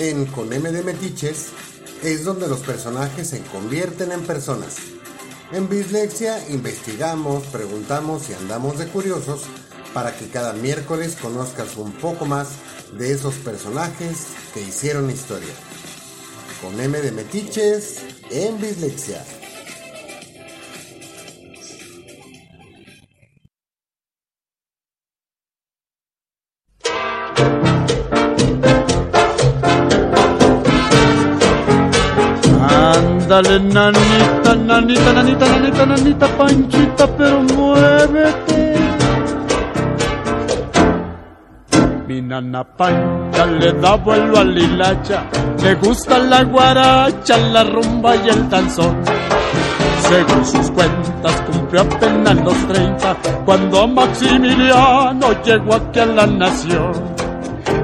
En Con M de Metiches es donde los personajes se convierten en personas. En Bislexia investigamos, preguntamos y andamos de curiosos para que cada miércoles conozcas un poco más de esos personajes que hicieron historia. Con M de Metiches en Bislexia. Ándale, nanita, nanita, nanita, nanita, nanita, panchita, pero muévete. Mi nana pancha le da vuelo al hilacha, le gusta la guaracha, la rumba y el danzón. Según sus cuentas cumplió apenas los 30 cuando Maximiliano llegó aquí a la nación.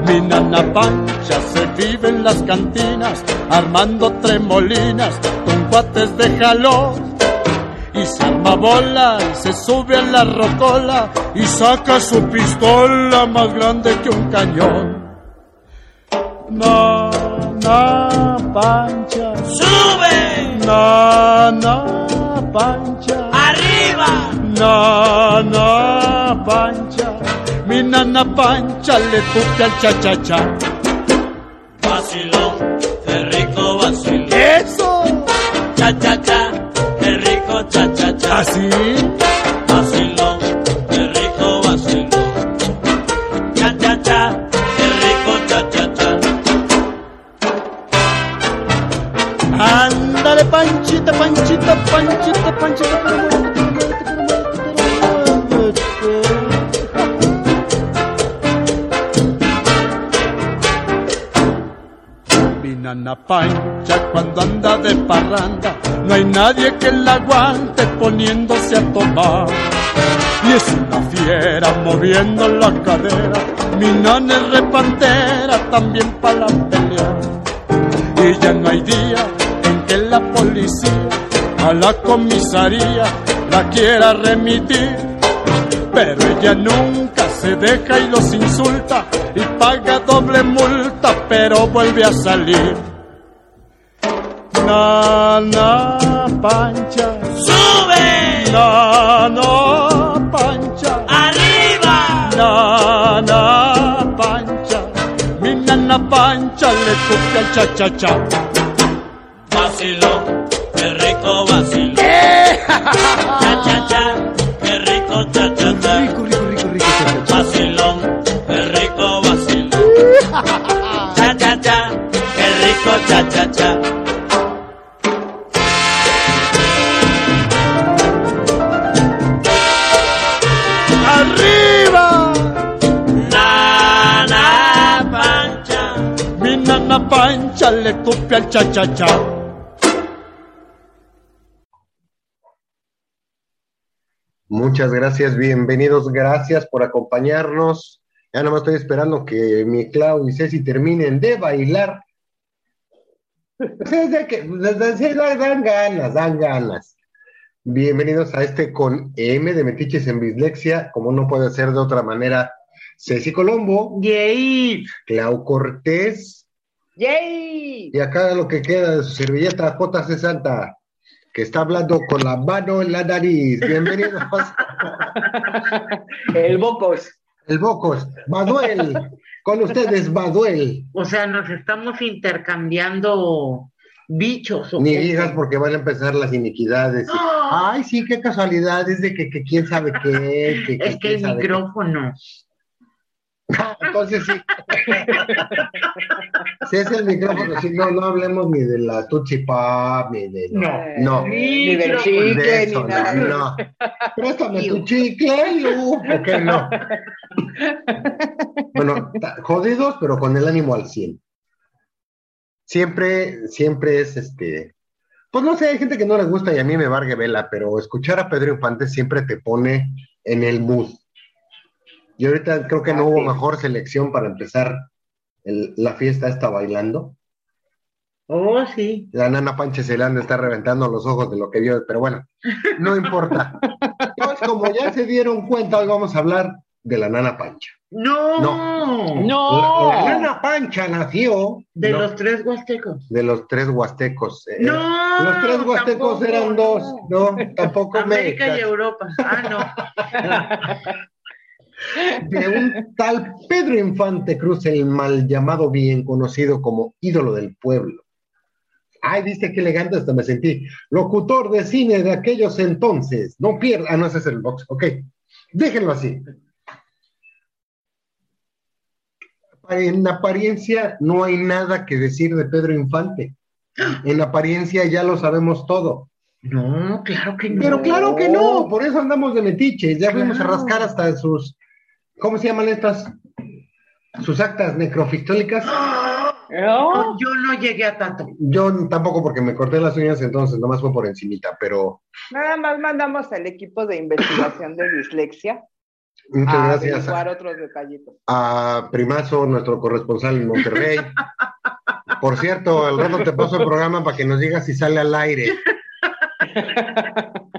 Mi nana pancha se vive en las cantinas, armando tremolinas con cuates de jalón. Y se arma bola y se sube a la rocola y saca su pistola más grande que un cañón. Nana pancha, ¡Sube! nana pancha, ¡Arriba! nana pancha. Mi nana pancha le tupe al cha-cha-cha. Vacilón, qué rico vacilón. ¡Eso! Cha, cha, cha, qué rico cha, cha, cha. ¿Así? Vacilón, qué rico vacilón. Cha, cha, cha, qué rico cha, cha, cha. Ándale, panchita, panchita, panchita, panchita, pero nana pancha cuando anda de parranda, no hay nadie que la aguante poniéndose a tomar. Y es una fiera moviendo la cadera, mi nana es repantera también para la pelea. Y ya no hay día en que la policía a la comisaría la quiera remitir. Pero ella nunca se deja y los insulta y paga doble multa, pero vuelve a salir. Nana pancha, ¡Sube! nana pancha. ¡Arriba! Nana pancha, mi nana pancha le toca el cha-cha-cha. Vacilón, qué rico vacilón. ¡Eh! Cha, cha, cha, qué rico cha, cha, cha. Rico, rico, rico, rico, cha-cha-cha. Vacilón, qué rico vacilón. Cha, cha, cha, qué rico cha, le al cha-cha-cha. Muchas gracias, bienvenidos, gracias por acompañarnos. Ya nomás estoy esperando que mi Clau y Ceci terminen de bailar. Pues de que, sí, dan ganas, dan ganas. Bienvenidos a este con M de Metiches en Bislexia, como no puede ser de otra manera. Ceci Colombo, ¡Yay! Clau Cortés, ¡Yay! y acá lo que queda de su servilleta JC Santa, que está hablando con la mano en la nariz. Bienvenidos. El Bocos. El Bocos, Manuel, con ustedes, Manuel. O sea, nos estamos intercambiando bichos. ¿o Ni digas porque van a empezar las iniquidades. ¡Ah! Ay, sí, qué casualidad, es de que, que quién sabe qué. Que, Es que quién el qué. micrófono. Entonces sí. Si es el micrófono, sí, no, no hablemos ni de la Tutsi Pop, ni de. No. No. Ni del de chicle, eso, ni nada. no, no. Préstame tu chicle, Lu. Ok, no. Bueno, jodidos, pero con el ánimo al 100. Siempre, siempre es este. Pues no sé, hay gente que no le gusta y a mí me vargue vela, pero escuchar a Pedro Infante siempre te pone en el mood. Y ahorita creo que no hubo mejor selección para empezar el- la fiesta esta bailando. Oh, sí. La nana Panche se le han de estar reventando los ojos de lo que vio, pero bueno, no importa. Pues como ya se dieron cuenta, hoy vamos a hablar de la nana Pancha. No, No. La, la nana Pancha nació de no, los tres huastecos. de los tres huastecos. Eh, No, los tres huastecos tampoco, eran dos. No, tampoco América me. y Europa. Ah, De un tal Pedro Infante Cruz, el mal llamado, bien conocido como ídolo del pueblo. Ay, viste qué elegante hasta me sentí. Locutor de cine de aquellos entonces. No pierda. Ah, no, ese es el box. Ok. Déjenlo así. En apariencia no hay nada que decir de Pedro Infante. En apariencia ya lo sabemos todo. no. Claro que no. Pero claro que no, por eso andamos de metiches. Ya fuimos a rascar hasta sus, ¿cómo se llaman estas? Sus actas necrofistólicas. No. Yo no llegué a tanto. Yo tampoco porque me corté las uñas entonces, nomás fue por encimita, pero Nada más mandamos al equipo de investigación de dislexia muchas a gracias a, otros detallitos. a Primazo, nuestro corresponsal en Monterrey. Por cierto, al rato te paso el programa para que nos digas si sale al aire.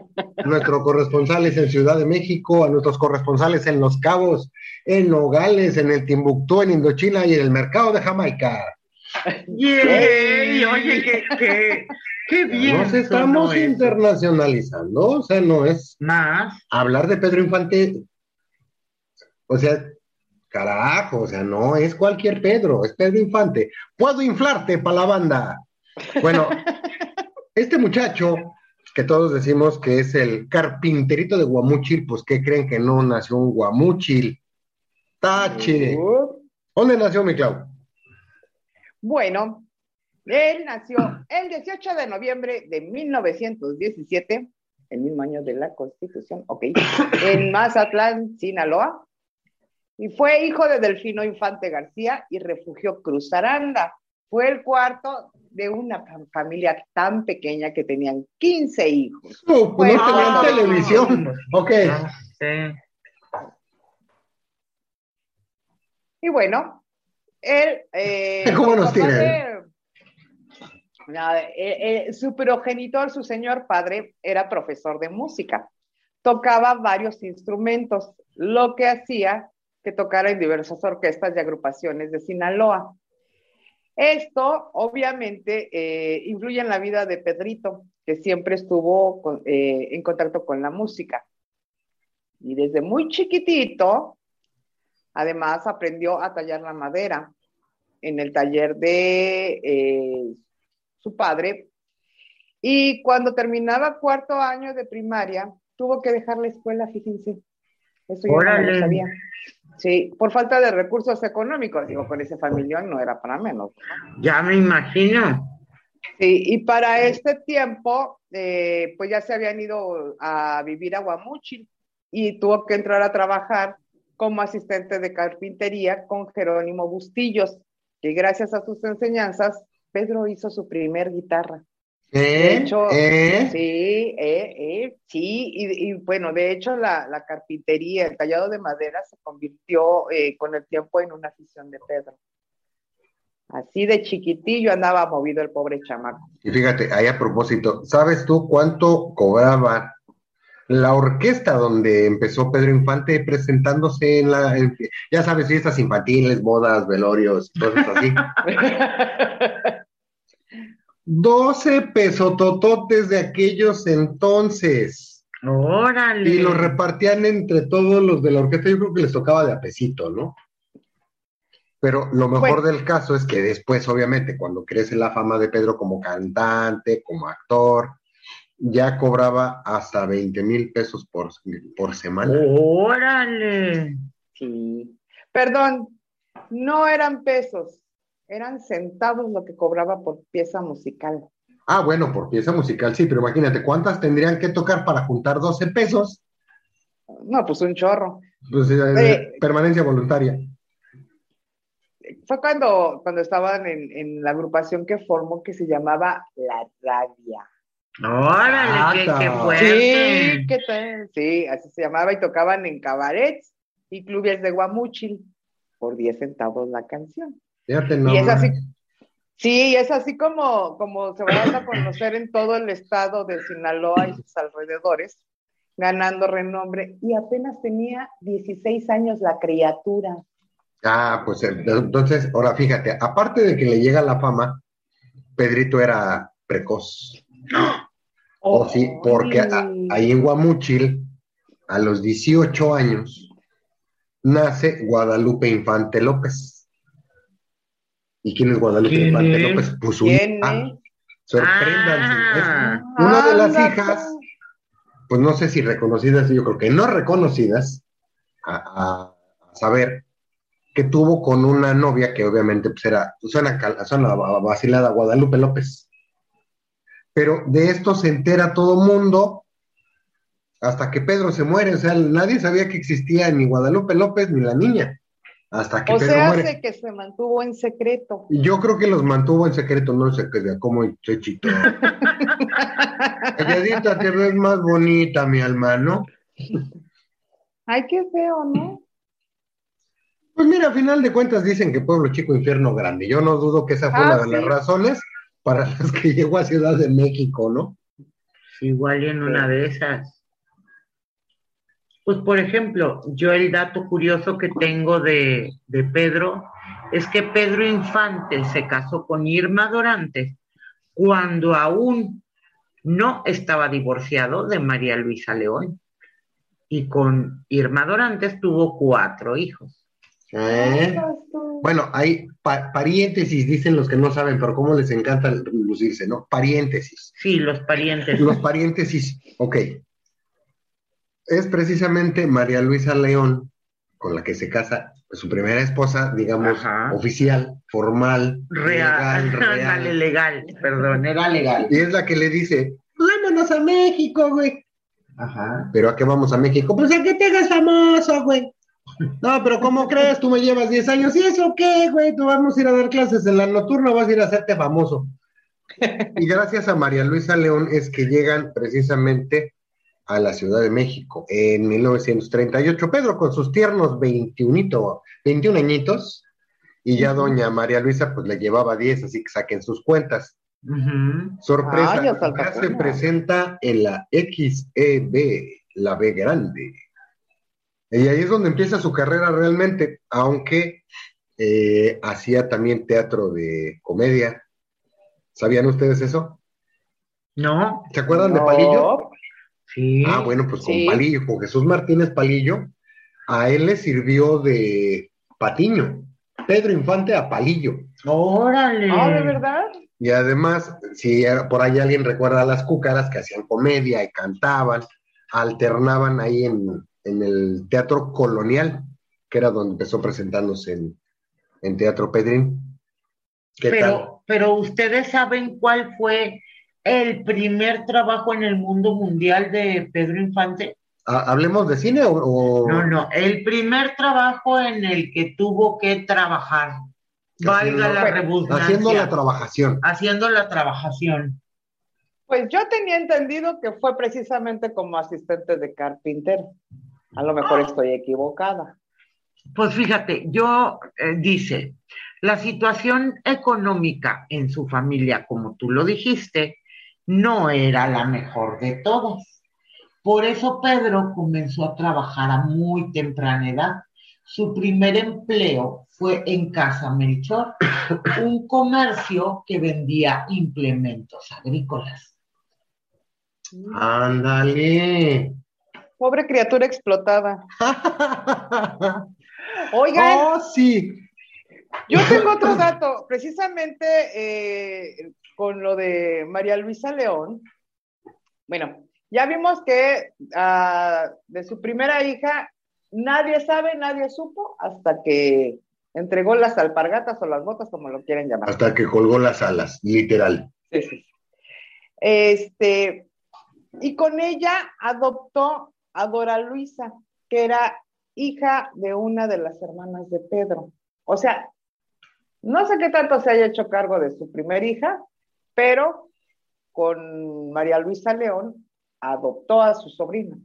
Nuestro corresponsal es en Ciudad de México, a nuestros corresponsales en Los Cabos, en Nogales, en el Timbuktu, en Indochina y en el mercado de Jamaica. Yay, oye, qué, qué, qué bien. Nos estamos internacionalizando, o sea, no es Más. hablar de Pedro Infante, o sea, carajo, o sea, no es cualquier Pedro, es Pedro Infante. Puedo inflarte para la banda. Bueno, este muchacho, que todos decimos que es el carpinterito de Guamúchil, pues ¿qué creen que no nació un Guamúchil? Tache. Uh, ¿Dónde nació mi Clau? Bueno, él nació el 18 de noviembre de 1917, el mismo año de la Constitución, ok, en Mazatlán, Sinaloa, y fue hijo de Delfino Infante García y Refugio Cruz Aranda. Fue el cuarto de una fam- familia tan pequeña que tenían 15 hijos. No, pues no Bueno. tenían televisión. Ok. No sé. Y bueno, él... eh, ¿Cómo nos tiene? Nada, eh, eh, su progenitor, su señor padre, era profesor de música. Tocaba varios instrumentos, lo que hacía que tocara en diversas orquestas y agrupaciones de Sinaloa. Esto, obviamente, eh, influye en la vida de Pedrito, que siempre estuvo con- eh, en contacto con la música. Y desde muy chiquitito, además, aprendió a tallar la madera en el taller de eh, su padre. Y cuando terminaba cuarto año de primaria, tuvo que dejar la escuela, fíjense. Eso yo no lo sabía. Sí, por falta de recursos económicos. Digo, con ese familión no era para menos. Ya me imagino. Sí, y para este tiempo, eh, pues ya se habían ido a vivir a Guamúchil y tuvo que entrar a trabajar como asistente de carpintería con Jerónimo Bustillos, que gracias a sus enseñanzas, Pedro hizo su primer guitarra. De hecho, ¿Eh? sí, eh, eh, sí, y, y, bueno, de hecho la, la, carpintería, el tallado de madera se convirtió eh, con el tiempo en una afición de Pedro. Así de chiquitillo andaba movido el pobre chamaco. Y fíjate, ahí a propósito, ¿sabes tú cuánto cobraba la orquesta donde empezó Pedro Infante presentándose en la, en, ya sabes, fiestas infantiles, bodas, velorios, cosas así? 12 pesotototes de aquellos entonces. Órale. Y los repartían entre todos los de la orquesta. Yo creo que les tocaba de apesito, ¿no? Pero lo mejor bueno. del caso es que después, obviamente, cuando crece la fama de Pedro como cantante, como actor, ya cobraba hasta 20 mil pesos por, por semana. Órale. Sí. Perdón, no eran pesos, eran centavos lo que cobraba por pieza musical. Ah, bueno, por pieza musical sí, pero imagínate, ¿cuántas tendrían que tocar para juntar 12 pesos? No, pues un chorro. Pues eh, permanencia voluntaria. Fue cuando, cuando estaban en, en, la agrupación que formó que se llamaba La Rabia. Órale, qué, qué fuerte. Sí, ¿qué tal? Sí, así se llamaba y tocaban en cabarets y clubes de Guamúchil por 10 centavos la canción. Fíjate, no, y es así, sí, es así como, como se va a conocer en todo el estado de Sinaloa y sus alrededores, ganando renombre y apenas tenía 16 años la criatura. Ah, pues eh, entonces, ahora fíjate, aparte de que le llega la fama, Pedrito era precoz. O sí, porque a- ahí en Guamuchil, a los 18 años, nace Guadalupe Infante López. ¿Y quién es Guadalupe ¿Quién Infante? López? Pues su ¿Quién hija. es? Sorpréndanse. Ah. Es una de las hijas, pues no sé si reconocidas, yo creo que no reconocidas, a, saber, que tuvo con una novia que obviamente pues era, suena, cal- suena vacilada, Guadalupe López. Pero de esto se entera todo mundo hasta que Pedro se muere, o sea, nadie sabía que existía ni Guadalupe López ni la niña, hasta que O Pedro sea, muere. hace que se mantuvo en secreto. Yo creo que los mantuvo en secreto, no sé qué, de cómo chechito. Calladita te ves más bonita, mi alma, ¿no? Ay, qué feo, ¿no? Pues mira, a final de cuentas dicen que pueblo chico, infierno grande. Yo no dudo que esa fue Ah, una de sí. las razones para las que llegó a Ciudad de México, ¿no? Igual y en una de esas. Pues por ejemplo, yo el dato curioso que tengo de, de Pedro es que Pedro Infante se casó con Irma Dorantes cuando aún no estaba divorciado de María Luisa León. Y con Irma Dorantes tuvo cuatro hijos. ¿Eh? Bueno, hay pa- paréntesis, dicen los que no saben, pero cómo les encanta lucirse, ¿no? Paréntesis. Sí, los parientes. Los paréntesis, ok. Es precisamente María Luisa León, con la que se casa su primera esposa, digamos, Ajá. oficial, formal, Real, legal, real. Ándale, legal, perdón, era legal. Y es la que le dice, vámonos a México, güey. Ajá. ¿Pero a qué vamos a México? Pues a que te hagas famoso, güey. No, pero ¿cómo crees? Tú me llevas 10 años. ¿Y eso qué, güey? Tú vamos a ir a dar clases en la nocturna, vas a ir a hacerte famoso. Y gracias a María Luisa León es que llegan precisamente a la Ciudad de México en 1938. Pedro con sus tiernos 21, 21 añitos y ya doña María Luisa pues le llevaba 10, así que saquen sus cuentas. Sorpresa, Ay, ya se presenta en la XEB, la B grande. Y ahí es donde empieza su carrera realmente, aunque eh, hacía también teatro de comedia. ¿Sabían ustedes eso? ¿No? ¿Se acuerdan de. Palillo? Sí. Ah, bueno, pues Sí. con Palillo, con Jesús Martínez Palillo, a él le sirvió de patiño. Pedro Infante a Palillo. Órale. Ah, ¿de verdad? Y además, si por ahí alguien recuerda a las cúcaras que hacían comedia y cantaban, alternaban ahí en, en el Teatro Colonial, que era donde empezó presentándose en, en Teatro Pedrín. ¿Qué tal? Pero, pero ustedes saben cuál fue el primer trabajo en el mundo mundial de Pedro Infante. ¿Ha- ¿Hablemos de cine o...? o- No, no, el primer trabajo en el que tuvo que trabajar. Valga la Haciendo- redundancia. Haciendo la trabajación. Haciendo la trabajación. Pues yo tenía entendido que fue precisamente como asistente de carpintero. A lo mejor estoy equivocada. Pues fíjate, yo eh, dice, la situación económica en su familia, como tú lo dijiste, no era la mejor de todas. Por eso Pedro comenzó a trabajar a muy temprana edad. Su primer empleo fue en Casa Melchor, un comercio que vendía implementos agrícolas. Ándale. Pobre criatura explotada. Oigan, oh, sí. yo tengo otro dato. Precisamente eh, con lo de María Luisa León. Bueno, ya vimos que ah, de su primera hija nadie sabe, nadie supo hasta que entregó las alpargatas o las botas, como lo quieren llamar. Hasta que colgó las alas, literal. Sí, sí. Este, y con ella adoptó a Dora Luisa, que era hija de una de las hermanas de Pedro. O sea, no sé qué tanto se haya hecho cargo de su primer hija, pero con María Luisa León adoptó a su sobrina.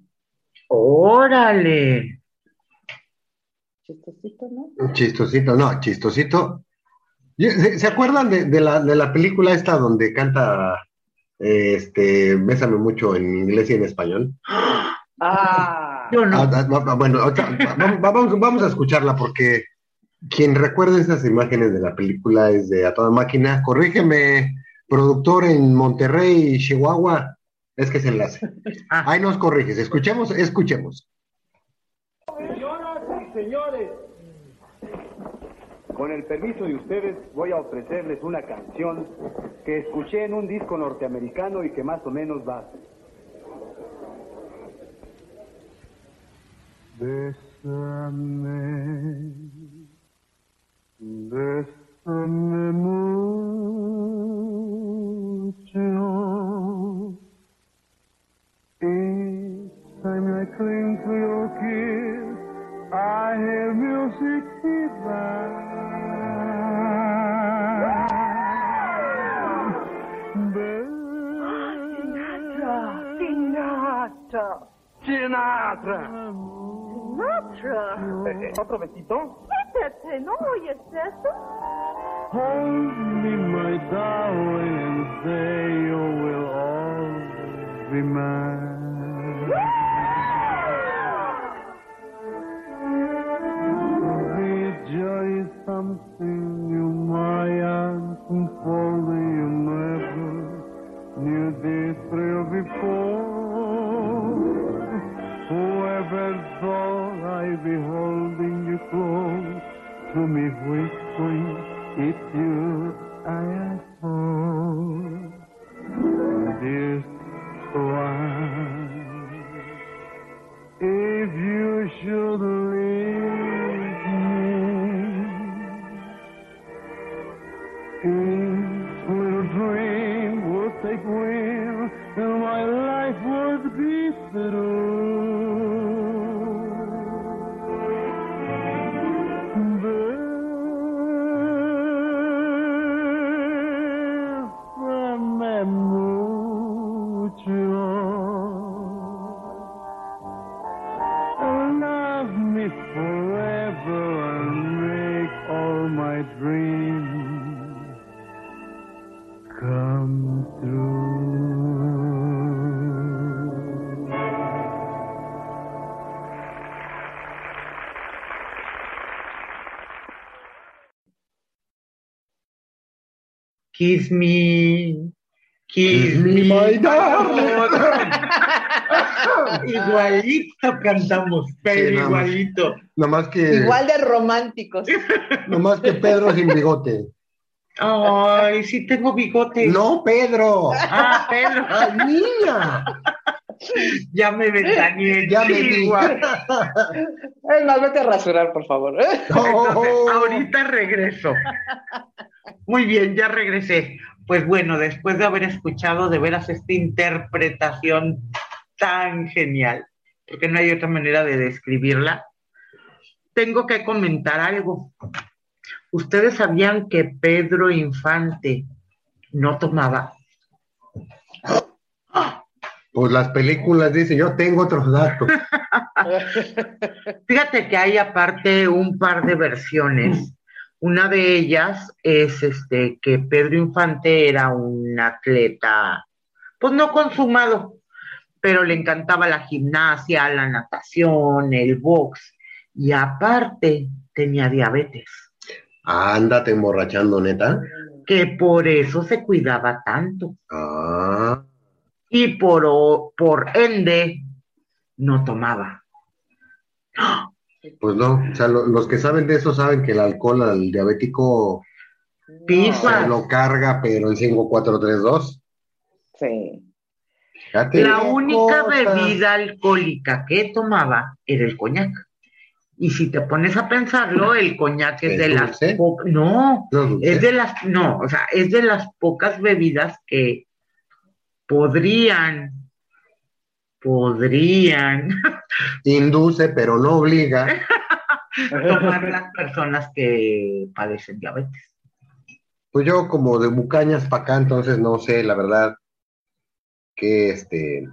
Órale. Chistosito, ¿no? Chistosito, no, chistosito. ¿Se, acuerdan de, de la, de la película esta donde canta este Bésame mucho en inglés y en español? Ah, Yo no. Ah, ah, ah, bueno, vamos- vamos a escucharla porque quien recuerda esas imágenes de la película es de A Toda Máquina. Corrígeme, productor en Monterrey, Chihuahua. Es que se enlace. Ah. Ahí nos corriges. Escuchemos, escuchemos. Señoras y señores, con el permiso de ustedes voy a ofrecerles una canción que escuché en un disco norteamericano y que más o menos va. así. Bésame, bésame Sinatra. Sinatra? Ho eh, eh, promettito? Pepe, ¿no oyes eso? Hold me, my darling, and say you will always be mine. My arms you never knew this thrill before. Whoever thought I'd be holding you close to me, whispering, it's you Kiss me. Kiss, Kiss me, my darling. igualito cantamos, pero Sí, igualito. Nomás que, Igual de románticos. nomás que Pedro sin bigote. Ay, sí tengo bigote. No, Pedro. Ah, pelo. ¡Ay, niña! Ya me ventaneé. Ya me vi. Chihuahua. Es más, vete a rasurar, por favor. Oh. Ahorita regreso. Muy bien, ya regresé. Pues bueno, después de haber escuchado de veras esta interpretación tan genial, porque no hay otra manera de describirla, tengo que comentar algo. ¿Ustedes sabían que Pedro Infante no tomaba? Pues las películas dicen, yo tengo otros datos. Fíjate que hay aparte un par de versiones. Una de ellas es este que Pedro Infante era un atleta, pues no consumado, pero le encantaba la gimnasia, la natación, el box, y aparte tenía diabetes, Ándate emborrachando, neta. que por eso se cuidaba tanto. Ah, Y por, por ende, no tomaba. Pues no. O sea, lo- los que saben de eso saben que el alcohol al diabético Pipa. se lo carga, pero en 5, 4, 3, 2. Sí. Fíjate. La única Cosa. bebida alcohólica que tomaba era el coñac. Y si te pones a pensarlo, el coñac es ¿Es de las po- no, No, es de las no, o sea, es de las pocas bebidas que podrían podrían Induce, pero no obliga. tomar las personas que padecen diabetes. Pues yo como de Bucañas para acá, entonces no sé, la verdad, que este...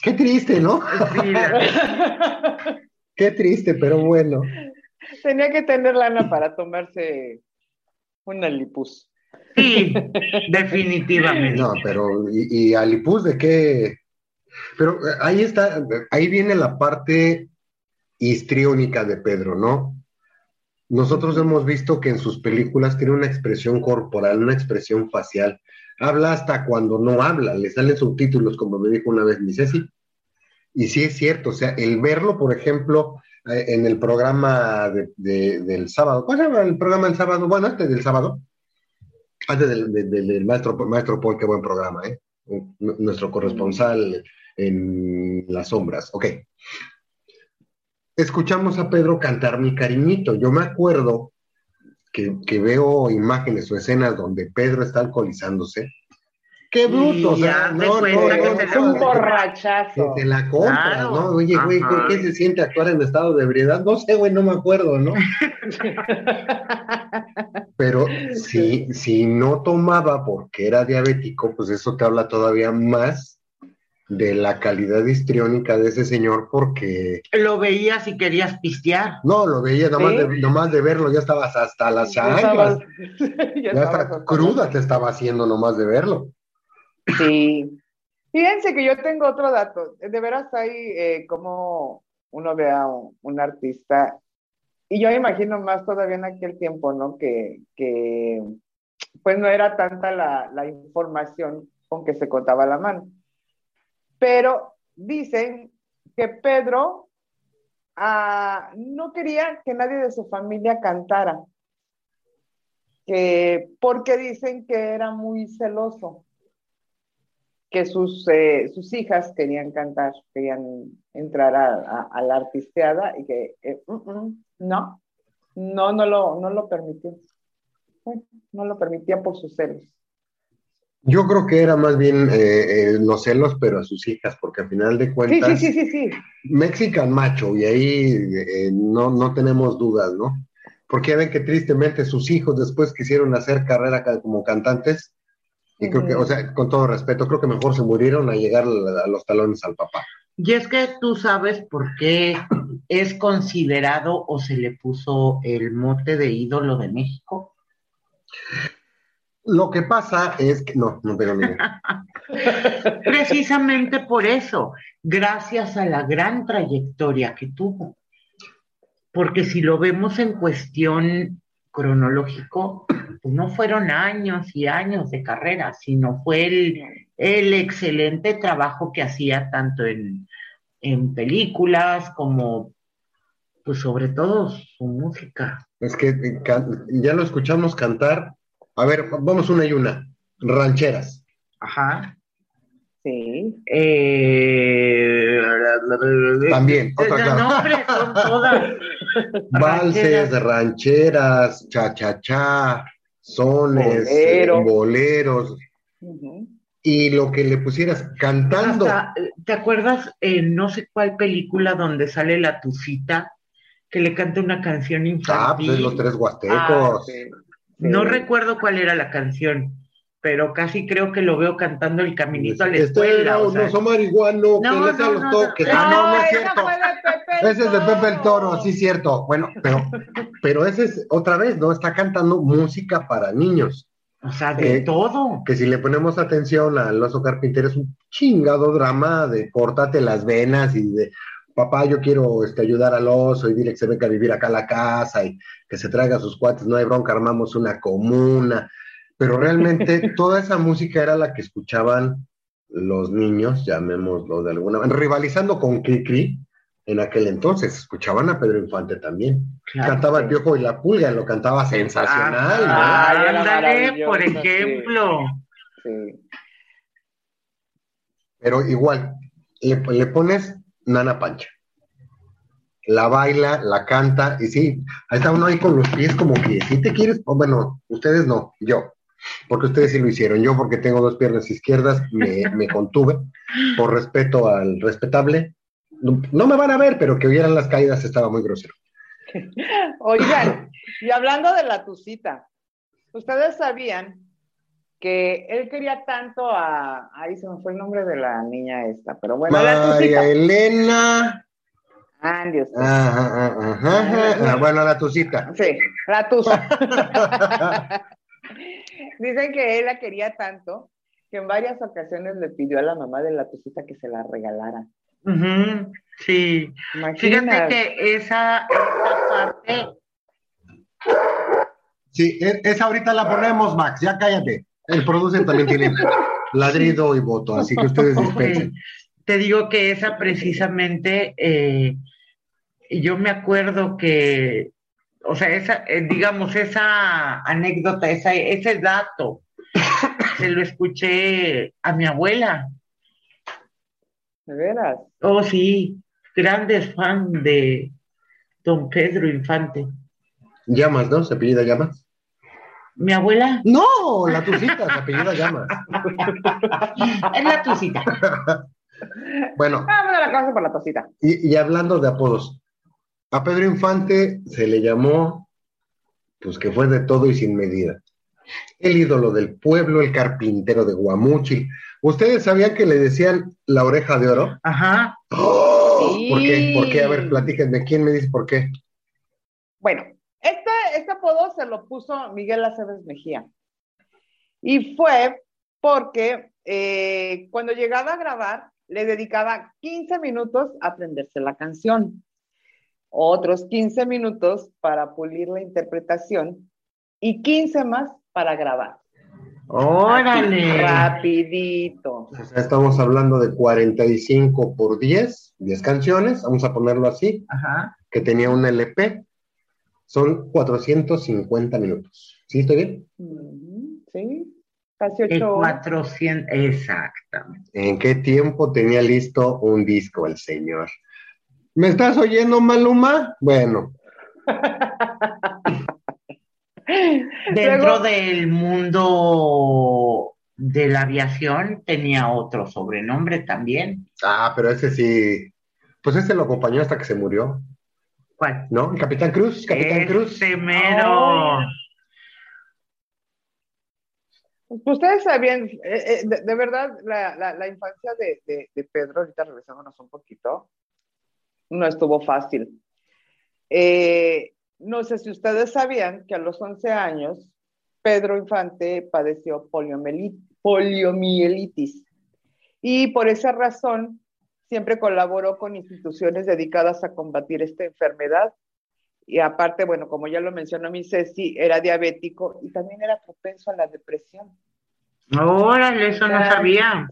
Qué triste, ¿no? Sí, la- Qué triste, pero bueno. Tenía que tener lana para tomarse una lipus. sí, definitivamente. No, pero ¿y, y Alipuz de qué? Pero eh, ahí está, ahí viene la parte histriónica de Pedro, ¿no? Nosotros hemos visto que en sus películas tiene una expresión corporal, una expresión facial. Habla hasta cuando no habla, le salen subtítulos, como me dijo una vez mi Ceci. Y sí es cierto, o sea, el verlo, por ejemplo, eh, en el programa de- de- del sábado, ¿cuál llama el programa del sábado? Bueno, antes del sábado, antes del, del- maestro, maestro Paul, qué buen programa, ¿eh? Nuestro corresponsal en las sombras. Ok. Escuchamos a Pedro cantar Mi Cariñito. Yo me acuerdo que, que veo imágenes o escenas donde Pedro está alcoholizándose. ¡Qué bruto! o Y sea, no, no, cuenta no, que no, se Es un que borrachazo. te la compras, Claro. ¿no? Oye, güey. ¿qué, qué se siente actuar en estado de ebriedad? No sé, güey, no me acuerdo, ¿no? Pero si, si no tomaba porque era diabético, pues eso te habla todavía más de la calidad histriónica de ese señor porque Lo veías y querías pistear. no, lo veía nomás, ¿Sí? de, nomás de verlo, ya estabas hasta las Ya chanclas, estabas- ya ya estabas hasta hasta- cruda te estaba haciendo nomás de verlo. Sí. Fíjense que yo tengo otro dato. De veras hay eh, como uno ve a un, un artista, y yo imagino más todavía en aquel tiempo, ¿no? Que, que pues no era tanta la, la información con que se contaba a la mano. Pero dicen que Pedro ah, no quería que nadie de su familia cantara, que, porque dicen que era muy celoso que sus, eh, sus hijas querían cantar, querían entrar a, la artisteada y que eh, mm, mm, no, no, no lo, no lo permitió. No lo permitía por sus celos. Yo creo que era más bien eh, eh, los celos, pero a sus hijas, porque al final de cuentas, sí, sí, sí, sí. Mexican macho, y ahí eh, no, no tenemos dudas, ¿no? Porque ya ven que tristemente sus hijos después quisieron hacer carrera ca- como cantantes, y creo que, o sea, con todo respeto, creo que mejor se murieron a llegar a los talones al papá. Y es que tú sabes por qué es considerado o se le puso el mote de ídolo de México. Lo que pasa es que, no, no ni idea. Precisamente por eso, gracias a la gran trayectoria que tuvo. Porque si lo vemos en cuestión cronológico, pues no fueron años y años de carrera, sino fue el, el excelente trabajo que hacía tanto en, en películas como, pues sobre todo su música. Es que eh, ya lo escuchamos cantar. A ver, vamos una y una. Rancheras. Ajá. Sí. Eh, También, otra No, claro. no, hombre, son todas. Valses, rancheras, cha-cha-cha, sones, Bolero. eh, boleros, y lo que le pusieras cantando. Hasta, ¿te acuerdas en no sé cuál película donde sale la tucita que le canta una canción Ah, pues infantil? es los tres Ah, huastecos. sí. No recuerdo cuál era la canción, pero casi creo que lo veo cantando el caminito a la Este escuela. era o sea, marihuano que No, le hacía no, los no, toques. no. Ah, no, no es cierto. Ese es de Pepe el Toro, Toro. sí, cierto. Bueno, pero, pero ese es otra vez, ¿no? Está cantando música para niños. o sea, de Eh, todo. Que si le ponemos atención al oso carpintero, es un chingado drama de córtate las venas y de papá, yo quiero este, ayudar al oso y dile que se venga a vivir acá a la casa y que se traiga a sus cuates, no hay bronca, armamos una comuna. Pero realmente toda esa música era la que escuchaban los niños, llamémoslo de alguna manera, rivalizando con Cricri en aquel entonces. Escuchaban a Pedro Infante también. Claro. Cantaba el piojo y la pulga, lo cantaba sensacional. ¿no? Ah, Ay, ándale, por sí. ejemplo. Sí. Pero igual, le, le pones Nana Pancha. La baila, la canta, y sí, ahí está uno ahí con los pies como que, si te quieres, o bueno, ustedes no, yo, porque ustedes sí lo hicieron, yo porque tengo dos piernas izquierdas, me, me contuve, por respeto al respetable, no, no me van a ver, pero que oyeran las caídas estaba muy grosero. Oigan, y hablando de la tucita, ustedes sabían que él quería tanto a. Ahí se me fue el nombre de la niña esta, pero bueno, María. Elena, Andy, usted. ajá, ajá, ajá, bueno, la tucita. Sí, la tusa. Dicen que él la quería tanto que en varias ocasiones le pidió a la mamá de la Tucita que se la regalara. Ujú, Sí. Fíjate Imagínate. que esa, esa parte, Sí, e- esa ahorita la ponemos, Max, ya cállate. El producen también tiene ladrido y voto, así que ustedes dispensen. te digo que esa precisamente, eh, yo me acuerdo que, o sea, esa, eh, digamos, esa anécdota, esa, ese dato, se lo escuché a mi abuela. De veras. Oh, sí, grandes fan de don Pedro Infante. Llamas, ¿no? ¿Se apellida Llamas? Mi abuela No, la tucita, se apellida Llamas. es la tucita. Bueno, Vamos a la casa por la Tucita. y, y hablando de apodos, a Pedro Infante se le llamó, pues que fue de todo y sin medida. El ídolo del pueblo, el carpintero de Guamúchil. ¿Ustedes sabían que le decían la oreja de oro? Ajá. ¡Oh! Sí. ¿Por qué? ¿Por qué? A ver, platíquenme. ¿Quién me dice por qué? Bueno, apodo se lo puso Miguel Aceves Mejía. Y fue porque eh, cuando llegaba a grabar, le dedicaba 15 minutos a aprenderse la canción, otros 15 minutos para pulir la interpretación y 15 más para grabar. Órale. Rapidito. O sea, estamos hablando de 45 por 10, 10 canciones, vamos a ponerlo así, Ajá. que tenía un LP. Son 450 minutos. ¿Sí estoy bien? Ujú, Sí, casi El ocho horas. 400, exactamente. ¿En qué tiempo tenía listo un disco el señor? ¿Me estás oyendo, Maluma? Bueno, Dentro Luego- del mundo de la aviación tenía otro sobrenombre también. ah, pero ese sí, pues ese lo acompañó hasta que se murió, ¿Cuál? ¿no? El Capitán Cruz, Capitán Cruz. Ese mero. Ustedes sabían, eh, eh, de, de verdad, la, la- la infancia de, de- de Pedro, ahorita regresándonos un poquito, no estuvo fácil. Eh, no sé si ustedes sabían que a los 11 años, Pedro Infante padeció poliomielitis. Y por esa razón, siempre colaboró con instituciones dedicadas a combatir esta enfermedad. Y aparte, bueno, como ya lo mencionó mi Ceci, era diabético y también era propenso a la depresión. Órale, eso no sabía.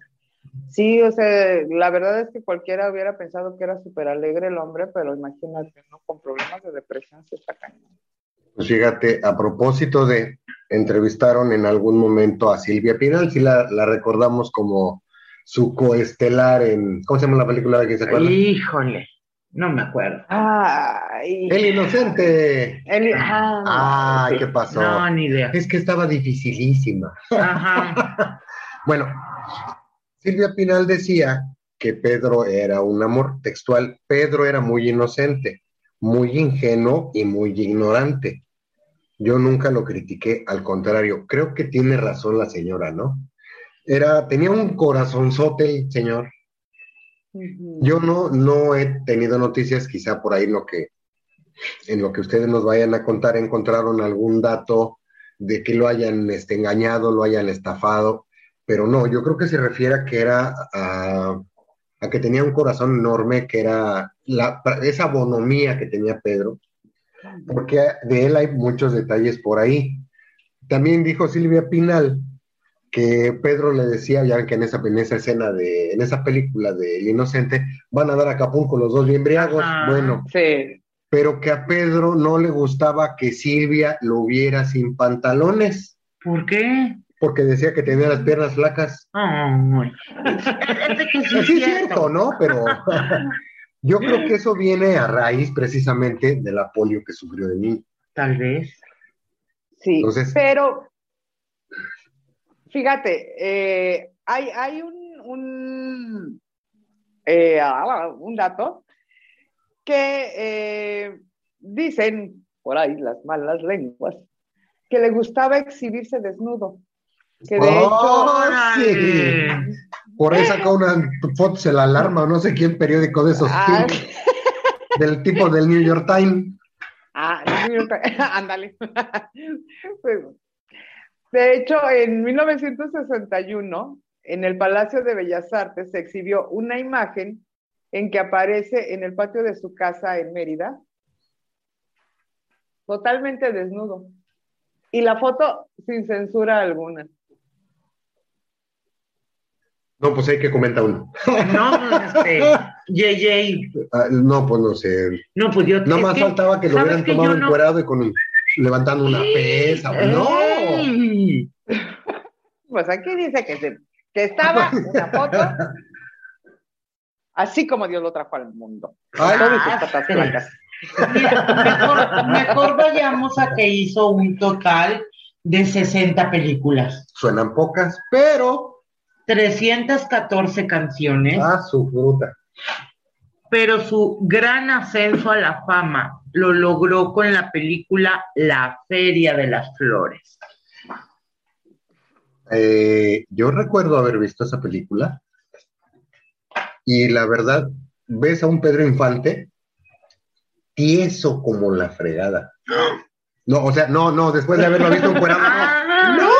Sí, o sea, la verdad es que cualquiera hubiera pensado que era súper alegre el hombre, pero imagínate, ¿no? Con problemas de depresión se está cañón. Pues fíjate, a propósito de, entrevistaron en algún momento a Silvia Pinal, si la, la recordamos como su coestelar en, ¿cómo se llama la película? ¿Quién se acuerda? Híjole, no me acuerdo. Ay, El inocente. el- ah, Ay, sí. ¿qué pasó? No, ni idea. Es que estaba dificilísima. Ajá. Bueno, Silvia Pinal decía que Pedro era un amor textual. Pedro era muy inocente, muy ingenuo y muy ignorante. Yo nunca lo critiqué, al contrario, creo que tiene razón la señora, ¿no? Era, tenía un corazonzote el señor. Yo no, no he tenido noticias, quizá por ahí en lo que, en lo que ustedes nos vayan a contar, encontraron algún dato de que lo hayan este, engañado, lo hayan estafado, pero no, yo creo que se refiere a que era a, a que tenía un corazón enorme, que era la, esa bonomía que tenía Pedro, porque de él hay muchos detalles por ahí. También dijo Silvia Pinal que Pedro le decía, ya ven que en esa, en esa escena de, en esa película de El Inocente, van a dar a Acapulco los dos bien briagos, Ajá. bueno, Sí. pero que a Pedro no le gustaba que Silvia lo viera sin pantalones, ¿Por qué? porque decía que tenía las piernas flacas. Ay. Es de que sí Sí, es cierto, ¿no? Pero yo creo que eso viene a raíz precisamente de la polio que sufrió de niño. Tal vez. Sí, Entonces- pero fíjate, eh, hay, hay un, un, eh, ah, un dato que eh, dicen por ahí las malas lenguas que le gustaba exhibirse desnudo. Que de ¡Oh, hecho, sí! Por ahí sacó una foto en la alarma, o no sé quién periódico de esos, Ah. del tipo del New York Times. Ah, ándale. Pues, de hecho, en 1961, en el Palacio de Bellas Artes se exhibió una imagen en que aparece en el patio de su casa en Mérida, totalmente desnudo. Y la foto sin censura alguna. No, pues hay que comentar uno. No, pues este, Yeye. Ah, no, pues no sé. No, pues yo. Nada más que, faltaba que lo ¿sabes hubieran que tomado no- encuerado y con levantando una pesa. No. Pues aquí dice que, se- que estaba una foto así como Dios lo trajo al mundo. Ay, Con sus ah, patas sí. flacas. Mira, mejor, mejor vayamos a que hizo un total de 60 películas, Suenan pocas, pero 314 canciones, a su fruta. pero su gran ascenso a la fama lo logró con la película La Feria de las Flores. Eh, yo recuerdo haber visto esa película y la verdad, ves a un Pedro Infante tieso como la fregada. No, o sea, no, no, después de haberlo visto encuerado, no. No,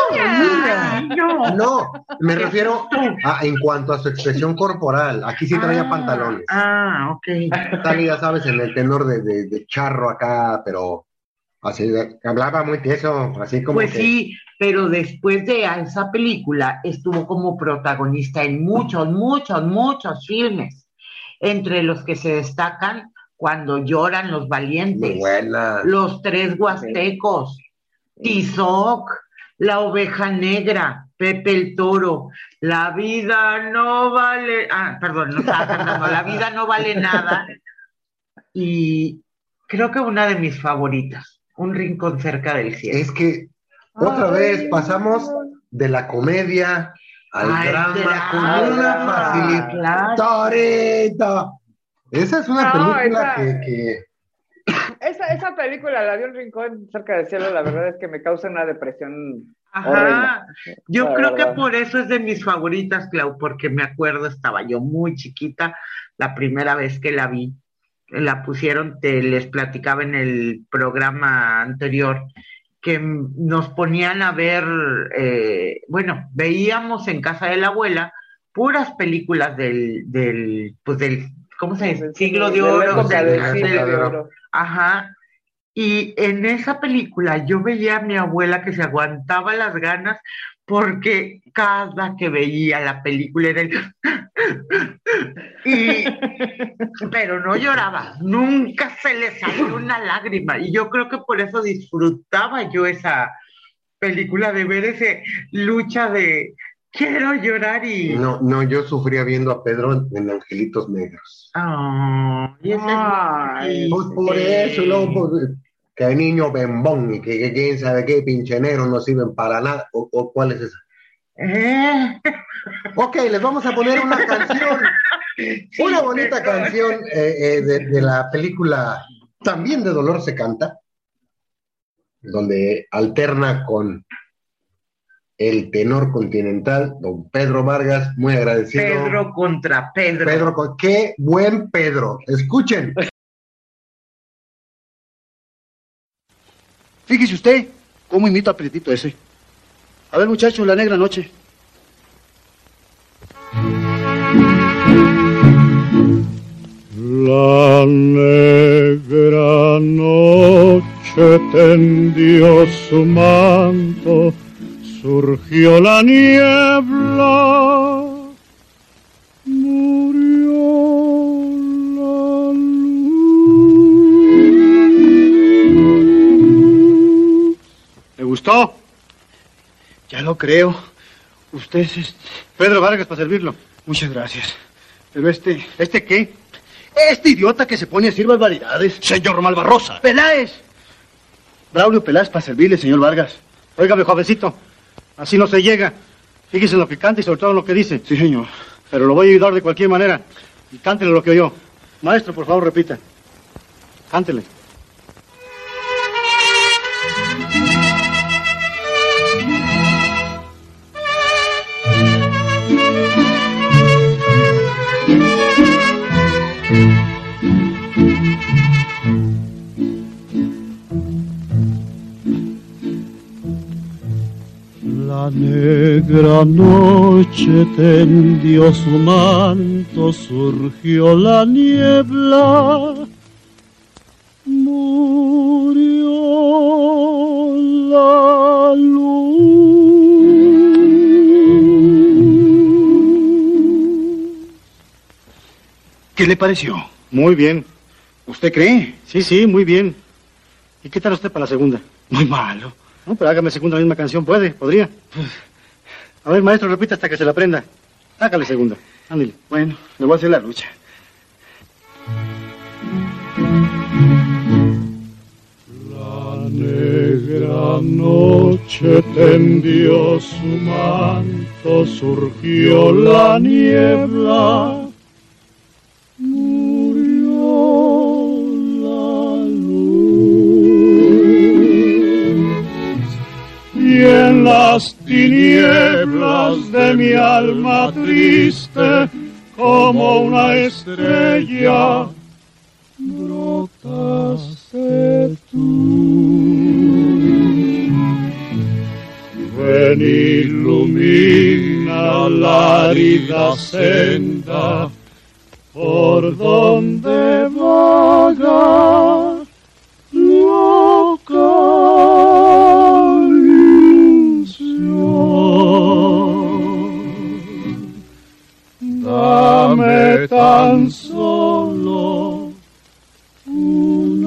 mira. no. No, me refiero a, en cuanto a su expresión corporal. Aquí sí traía Ah, pantalones. Ah, ok. Tal, ya sabes, en el tenor de, de- de charro acá, pero así, hablaba muy tieso, así como Pues que... sí, pero después de esa película estuvo como protagonista en muchos, muchos, muchos filmes, entre los que se destacan Cuando lloran los valientes. Los tres huastecos, Tizoc, La oveja negra, Pepe el toro, La vida no vale, ah, perdón, no estaba cantando, La vida no vale nada, y creo que una de mis favoritas, Un rincón cerca del cielo. Es que otra vez pasamos de la comedia al Ay, drama claro, con una facilidad. claro. Torita. Esa es una No, película esa- que, que- Esa, esa película, la de un rincón cerca del cielo, la verdad es que me causa una depresión. Ajá. Horrenda. Yo La creo que por eso es de mis favoritas, Clau, porque me acuerdo, estaba yo muy chiquita la primera vez que la vi. La pusieron, te les platicaba en el programa anterior, que nos ponían a ver, eh, bueno, veíamos en casa de la abuela puras películas del, del, pues del, ¿cómo se dice? Siglo de oro. de oro. Ajá. Y en esa película yo veía a mi abuela que se aguantaba las ganas porque cada que veía la película era el... y... Pero no lloraba, nunca se le salió una lágrima. Y yo creo que por eso disfrutaba yo esa película de ver ese lucha de quiero llorar y... no, no, yo sufría viendo a Pedro en Angelitos Negros. Ah, y ese- Ay, Pues por eso, luego pues, que hay niño bembón y que, que quién sabe qué pinche negro no sirven para nada. ¿O, o cuál es esa? Eh, Ok, les vamos a poner una canción, una bonita canción eh, eh, de, de la película también de Dolor se canta, donde alterna con el tenor continental, don Pedro Vargas, muy agradecido. Pedro contra Pedro. Pedro, qué buen Pedro. Escuchen. Fíjese usted cómo imita al prietito ese. A ver, muchachos, la negra noche. La negra noche tendió su manto, surgió la niebla, gustó? Ya lo creo. Usted es este... Pedro Vargas para servirlo. Muchas gracias. Pero este... ¿Este qué? Este idiota que se pone a decir barbaridades. Señor Malvarrosa. ¡Peláez! Braulio Peláez para servirle, señor Vargas. Óigame, jovencito. Así no se llega. Fíjese en lo que canta y sobre todo en lo que dice. Sí, señor. Pero lo voy a ayudar de cualquier manera. Y cántele lo que oyó. Maestro, por favor, repita. Cántele. La negra noche tendió su manto, surgió la niebla, murió la luz. ¿Qué le pareció? Muy bien. ¿Usted cree? Sí, sí, muy bien. ¿Y qué tal usted para la segunda? Muy malo. No, pero hágame segunda la misma canción, ¿puede? ¿Podría? A ver, maestro, repita hasta que se la aprenda. Hágale segunda. Ándale. Bueno, le voy a hacer la lucha. La negra noche tendió su manto, surgió la niebla, en las tinieblas de mi alma triste, como una estrella, brotaste tú. Ven, ilumina la herida senda por donde vaga loca Tan solo una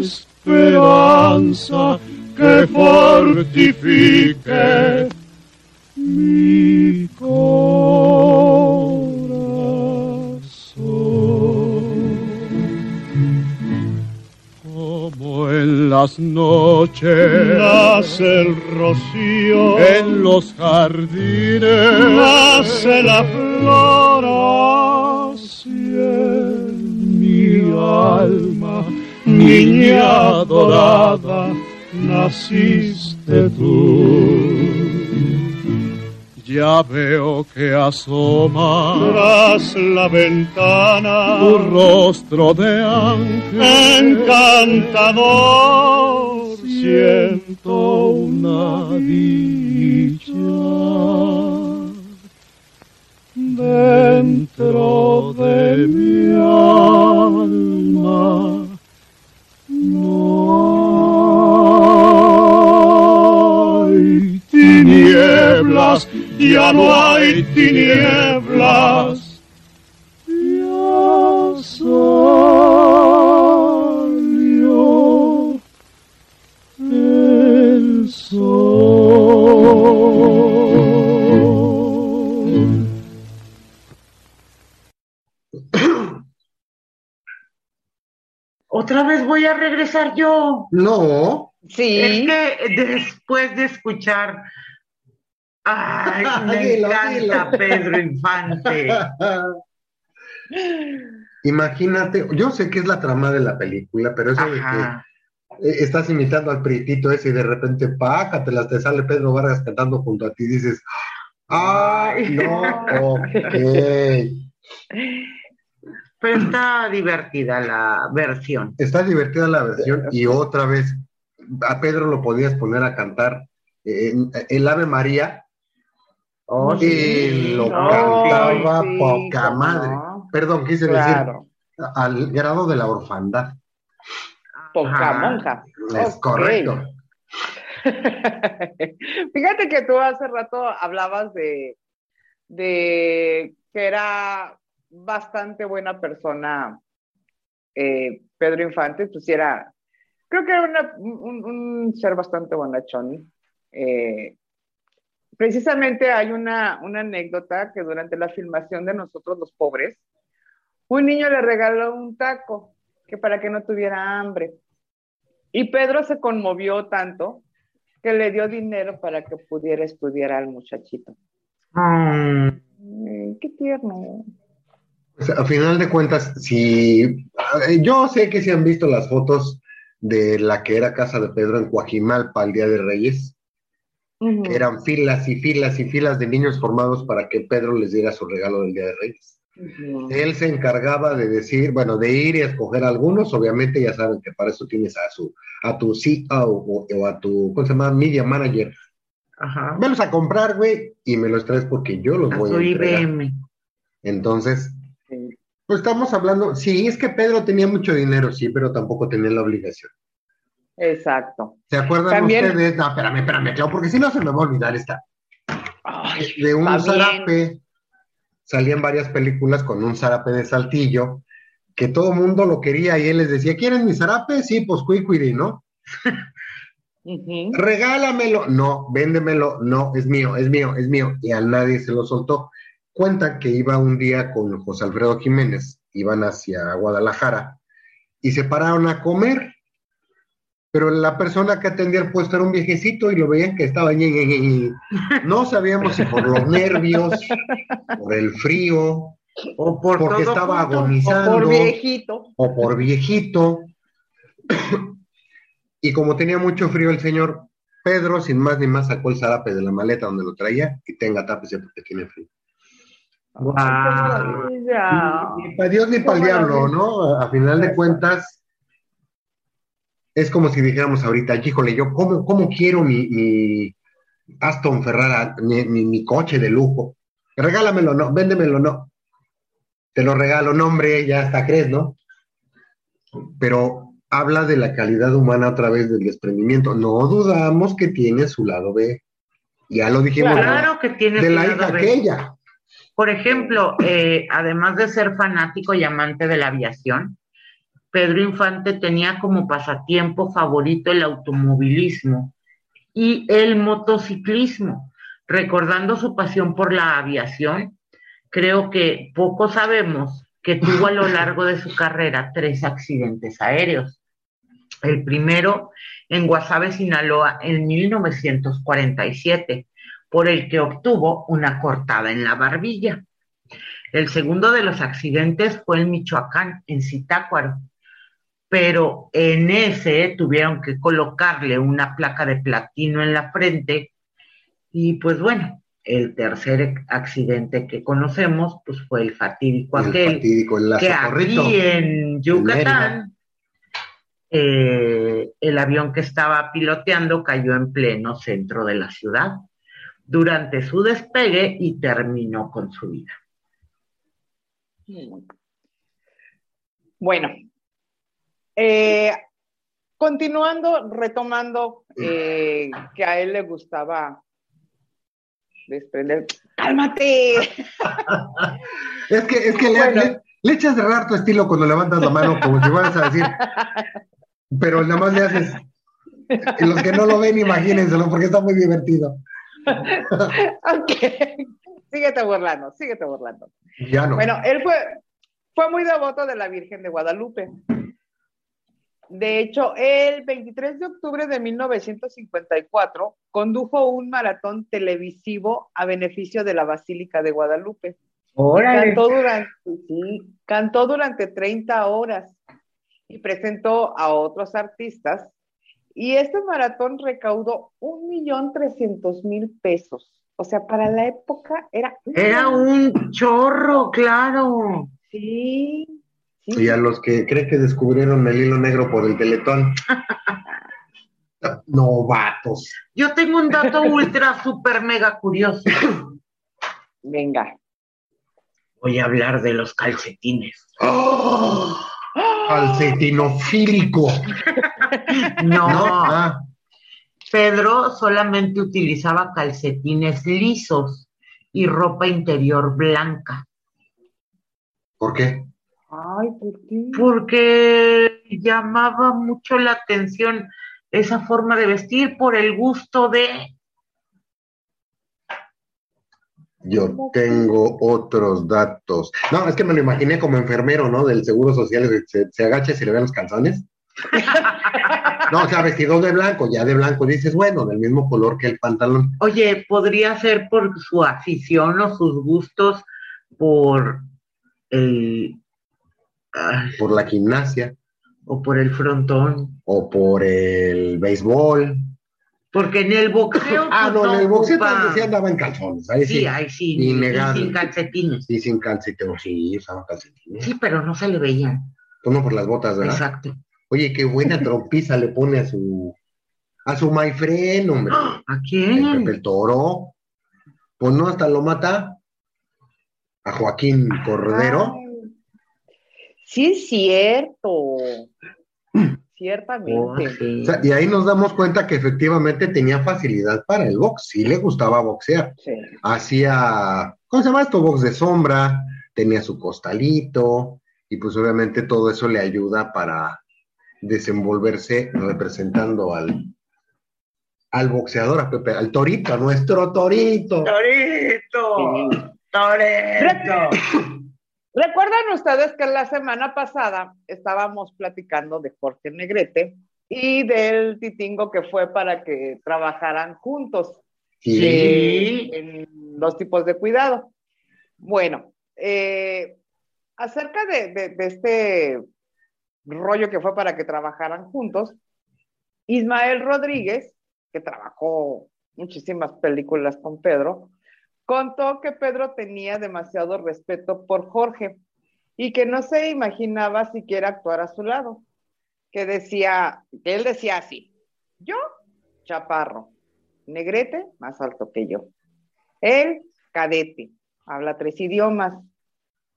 esperanza que fortifique mi corazón. Como en las noches nace el rocío. En los jardines, nace la flor en mi alma, niña dorada, naciste tú. Ya veo que asoma tras la ventana. tu rostro de ángel. Encantador. Siento una dicha dentro de mi alma. No hay tinieblas, ya no hay tinieblas. Otra vez voy a regresar yo. No, Sí. Es que después de escuchar. Ay, me Dilo, encanta dilo. Pedro Infante. Imagínate, yo sé que es la trama de la película, pero eso de que eh, estás imitando al prietito ese y de repente, pácatelas, te sale Pedro Vargas cantando junto a ti y dices, ah, Ay. no, ok. Pero está divertida la versión. Está divertida la versión y otra vez a Pedro lo podías poner a cantar eh, el Ave María Oh, y sí. lo No, cantaba sí, poca cómo madre. Perdón, quise Claro. decir al grado de la orfandad. Poca monja. Es correcto. Fíjate que tú hace rato hablabas de, de que era bastante buena persona eh, Pedro Infante, pues era, creo que era una- un, un ser bastante bonachón. Eh, precisamente hay una, una anécdota que durante la filmación de Nosotros los Pobres, un niño le regaló un taco que para que no tuviera hambre. Y Pedro se conmovió tanto que le dio dinero para que pudiera estudiar al muchachito. Mm, Eh, qué tierno. Pues, a final de cuentas, si eh, yo sé que si han visto las fotos de la que era casa de Pedro en Coajimalpa el Día de Reyes, que eran filas y filas y filas de niños formados para que Pedro les diera su regalo del Día de Reyes. Él se encargaba de decir, bueno, de ir y escoger algunos, obviamente ya saben que para eso tienes a su, a tu CEO o, o a tu, ¿cómo se llama? Media manager. Ajá. Velos a comprar, güey, y me los traes porque yo los A voy a entregar. IBM. Entonces. Pues estamos hablando, sí, es que Pedro tenía mucho dinero, sí, pero tampoco tenía la obligación. Exacto. ¿Se acuerdan También- ustedes? No, espérame, espérame, Clau, porque si no se me va a olvidar esta. Ay, De un zarape, salían varias películas con un zarape de saltillo, que todo mundo lo quería y él les decía, ¿quieren mi zarape? Sí, pues cuicuiri, ¿no? Ujú. Regálamelo, no, véndemelo, no, es mío, es mío, es mío. Y a nadie se lo soltó. Cuenta que iba un día con José Alfredo Jiménez, iban hacia Guadalajara y se pararon a comer. Pero la persona que atendía el puesto era un viejecito y lo veían que estaba ñe, ñe, ñe. No sabíamos si por los nervios, por el frío, O por porque estaba junto. agonizando O por viejito. o por viejito. y como tenía mucho frío el señor Pedro, sin más ni más, sacó el zarape de la maleta donde lo traía y tenga tápese porque tiene frío. Maravilla. Ni para Dios ni para el diablo. ¿no? A final de cuentas, es como si dijéramos ahorita, híjole, yo cómo, cómo quiero mi, mi Aston Ferrara, mi, mi- mi coche de lujo. Regálamelo, no, véndemelo, no. Te lo regalo, no, hombre, ya hasta crees, ¿no? Pero habla de la calidad humana a través del desprendimiento. No dudamos que tiene su lado B. Ya lo dijimos, Claro que tiene de su la lado hija B. aquella. Por ejemplo, eh, además de ser fanático y amante de la aviación, Pedro Infante tenía como pasatiempo favorito el automovilismo y el motociclismo. Recordando su pasión por la aviación, creo que poco sabemos que tuvo a lo largo de su carrera tres accidentes aéreos. El primero en Guasave, Sinaloa, en 1947 por el que obtuvo una cortada en la barbilla. El segundo de los accidentes fue en Michoacán, en Zitácuaro, pero en ese tuvieron que colocarle una placa de platino en la frente y pues bueno, el tercer accidente que conocemos pues fue el fatídico El aquel fatídico, el que aquí en. Yucatán eh, el avión que estaba piloteando cayó en pleno centro de la ciudad durante su despegue y terminó con su vida. Bueno, eh, continuando, retomando eh, que a él le gustaba desprender. ¡Cálmate! Es que, es que le, Bueno. le- le echas de raro tu estilo cuando levantas la mano, como si fueras a decir, pero nada más le haces. Y los que no lo ven, imagínenselo, porque está muy divertido. ok, síguete burlando, síguete burlando. Ya no. Bueno, él fue, fue muy devoto de la Virgen de Guadalupe. De hecho, el 23 de octubre de 1954 condujo un maratón televisivo a beneficio de la Basílica de Guadalupe. Cantó durante, sí, cantó durante 30 horas y presentó a otros artistas. Y este maratón recaudó un millón trescientos mil pesos. O sea, para la época era... Era un chorro, claro. Sí. sí. Y a los que creen que descubrieron el hilo negro por el teletón. Novatos. Yo tengo un dato ultra, super, mega curioso. Venga. Voy a hablar de los calcetines. ¡Oh! Calcetinofílico. No, ¿No? Ah, Pedro solamente utilizaba calcetines lisos y ropa interior blanca, ¿Por qué? Ay, ¿por qué? porque llamaba mucho la atención esa forma de vestir por el gusto de... Yo tengo otros datos. No, es que me lo imaginé como enfermero, ¿no? Del Seguro Social, se, se agacha y se le ven los calzones. No, o sea, vestido de blanco, ya de blanco, dices, bueno, del mismo color que el pantalón. Oye, podría ser por su afición o sus gustos por el... ay, Por la gimnasia, o por el frontón. o por el béisbol, Porque en el boxeo. Ah, no, en el boxeo ocupa- también sí andaba en calzones. Ahí sí. Sí, ahí sí. y sin calcetines. Sí, sin calcetines. Sí, usaba calcetines. Sí, pero no se le veían. Pues no por las botas, ¿verdad? Exacto. Oye, qué buena trompiza le pone a su. A su my friend, hombre. ¿A El quién? Pepe el Toro. Pues no, hasta lo mata. A Joaquín Cordero. Ay, Sí, es cierto. Ciertamente. Jorge. O sea, y ahí nos damos cuenta que efectivamente tenía facilidad para el box. Sí le gustaba boxear. Sí. hacía, ¿cómo se llama esto? Box de sombra, tenía su costalito, y pues obviamente todo eso le ayuda para desenvolverse representando al, al boxeador, a Pepe, al torito, a nuestro torito. Torito. Torito. ¿Recuerdan ustedes que la semana pasada estábamos platicando de Jorge Negrete y del titingo que fue para que trabajaran juntos Sí. en los tipos de cuidado? Bueno, eh, acerca de, de- de este rollo que fue para que trabajaran juntos, Ismael Rodríguez, que trabajó muchísimas películas con Pedro, contó que Pedro tenía demasiado respeto por Jorge y que no se imaginaba siquiera actuar a su lado. Que decía, que él decía así: Yo, chaparro, negrete, más alto que yo. Él, cadete, habla tres idiomas.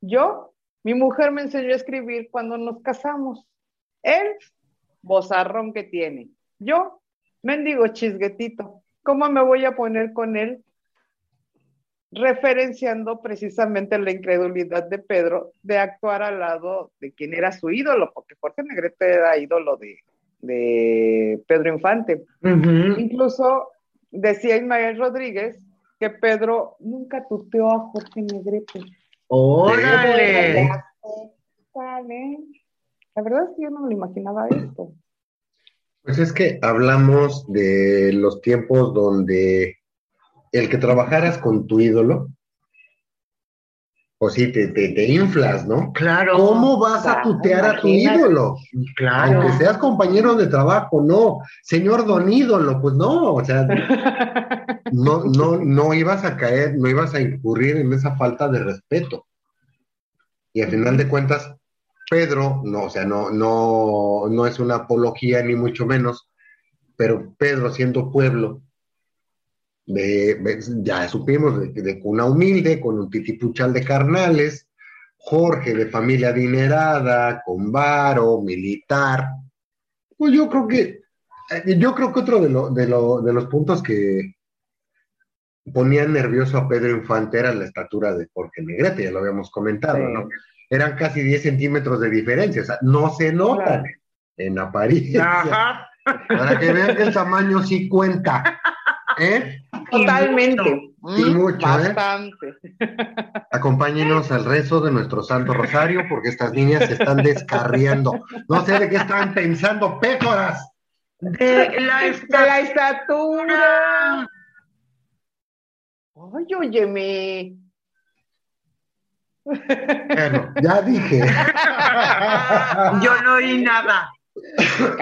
Yo, mi mujer me enseñó a escribir cuando nos casamos. Él, bozarrón que tiene. Yo, mendigo chisguetito. ¿Cómo me voy a poner con él? Referenciando precisamente la incredulidad de Pedro de actuar al lado de quien era su ídolo, porque Jorge Negrete era ídolo de, de Pedro Infante. Incluso decía Ismael Rodríguez que Pedro nunca tuteó a Jorge Negrete. Órale. Vale. La verdad es que yo no me lo imaginaba esto. Pues es que hablamos de los tiempos donde el que trabajaras con tu ídolo, pues sí, te, te, te inflas, ¿no? Claro. ¿Cómo vas a Ah, tutear a tu ídolo? Claro. Aunque seas compañero de trabajo, no. Señor don ídolo, pues no, o sea, no, no, no ibas a caer, no ibas a incurrir en esa falta de respeto. Y al final de cuentas, Pedro, no, o sea, no, no, no es una apología ni mucho menos, pero Pedro siendo pueblo, de, ya supimos, de, de cuna humilde, con un titipuchal de carnales, Jorge de familia adinerada, con varo, militar. Pues yo creo que, eh, yo creo que otro de, lo- de, lo- de los puntos que ponían nervioso a Pedro Infante era la estatura de Jorge Negrete, ya lo habíamos comentado, Sí. ¿no? Eran casi 10 centímetros de diferencia, o sea, no se notan Claro. en apariencia. Ajá. Para que vean que el tamaño sí cuenta. ¿Eh? Totalmente. Y Mm, mucho, ¿eh? Bastante. Acompáñenos al rezo de nuestro Santo Rosario, porque estas niñas se están descarriando. No sé de qué están pensando, pécoras. De la De estatura. la estatura. Ay, óyeme. Bueno, ya dije. Yo no oí nada.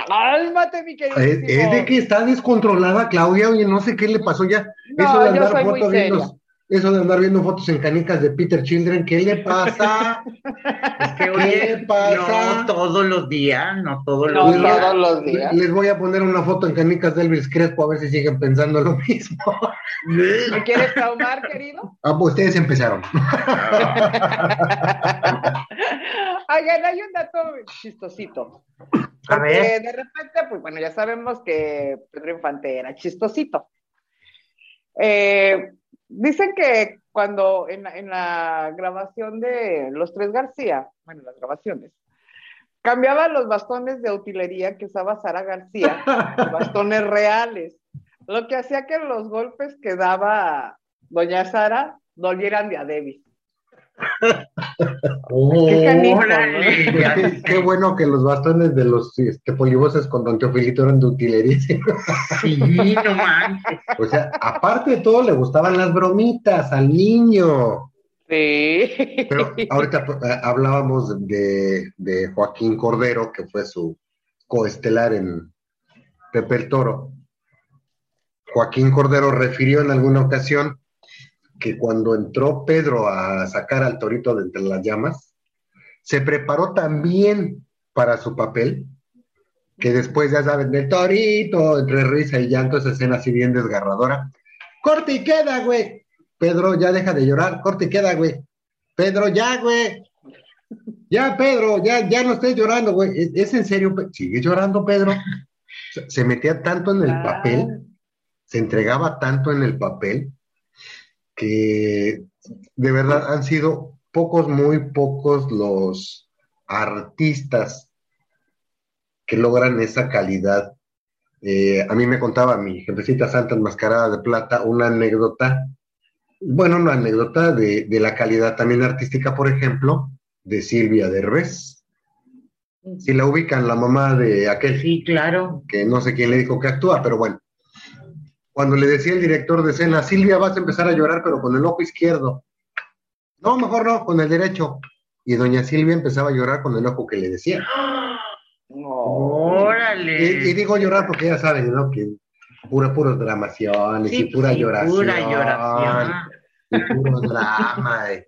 Cálmate, mi querido. Es, es de que está descontrolada Claudia, oye, no sé qué le pasó ya. No, eso de yo andar soy muy fotos viendo, seria. eso de andar viendo fotos en canicas de Peter Children, ¿qué le pasa? Es que, ¿Qué oye, pasa? no todos los días, no todos los No días. todos los días. Les voy a poner una foto en canicas de Elvis Crespo a ver si siguen pensando lo mismo. ¿Me quieres traumar, querido? Ah, pues ustedes empezaron. Oigan, hay un dato chistosito. A ver. de repente, pues bueno, ya sabemos que Pedro Infante era chistosito. Eh, dicen que cuando en la, en la grabación de Los Tres García, bueno, las grabaciones, cambiaba los bastones de utilería que usaba Sara García, bastones reales, lo que hacía que los golpes que daba doña Sara dolieran de a Davis. Ya. Qué, qué bueno que los bastones de los este, polivoces con Don Teofilito eran de utilería. Sí, no manches. O sea, aparte de todo, le gustaban las bromitas al niño. Sí. Pero ahorita eh, hablábamos de, de Joaquín Cordero, que fue su coestelar en Pepe el Toro. Joaquín Cordero refirió en alguna ocasión que cuando entró Pedro a sacar al torito de entre las llamas, se preparó tan bien para su papel que después, ya saben, del torito, entre risa y llanto, esa escena así bien desgarradora. ¡Corte y queda, güey! Pedro, ya deja de llorar, corte y queda, güey. Pedro, ya, güey. Ya, Pedro, ya, ya no estés llorando, güey. ¿Es, es en serio? ¿Sigue llorando, Pedro? Se metía tanto en el papel, se entregaba tanto en el papel, que de verdad han sido pocos, muy pocos los artistas que logran esa calidad. Eh, a mí me contaba mi jefecita santa enmascarada de plata una anécdota, bueno, una anécdota de, de la calidad también artística, por ejemplo, de Silvia Derbez. Si la ubican, la mamá de aquel. Sí, claro. Que no sé quién le dijo que actúa, pero bueno. Cuando le decía el director de escena, Silvia, vas a empezar a llorar, pero con el ojo izquierdo. No, mejor no, con el derecho. Y doña Silvia empezaba a llorar con el ojo que le decía. Órale. Y, y digo llorar porque ya saben, ¿no? Que pura, puros dramaciones Sí, y pura sí, lloración. Pura lloración. Y puro drama. eh.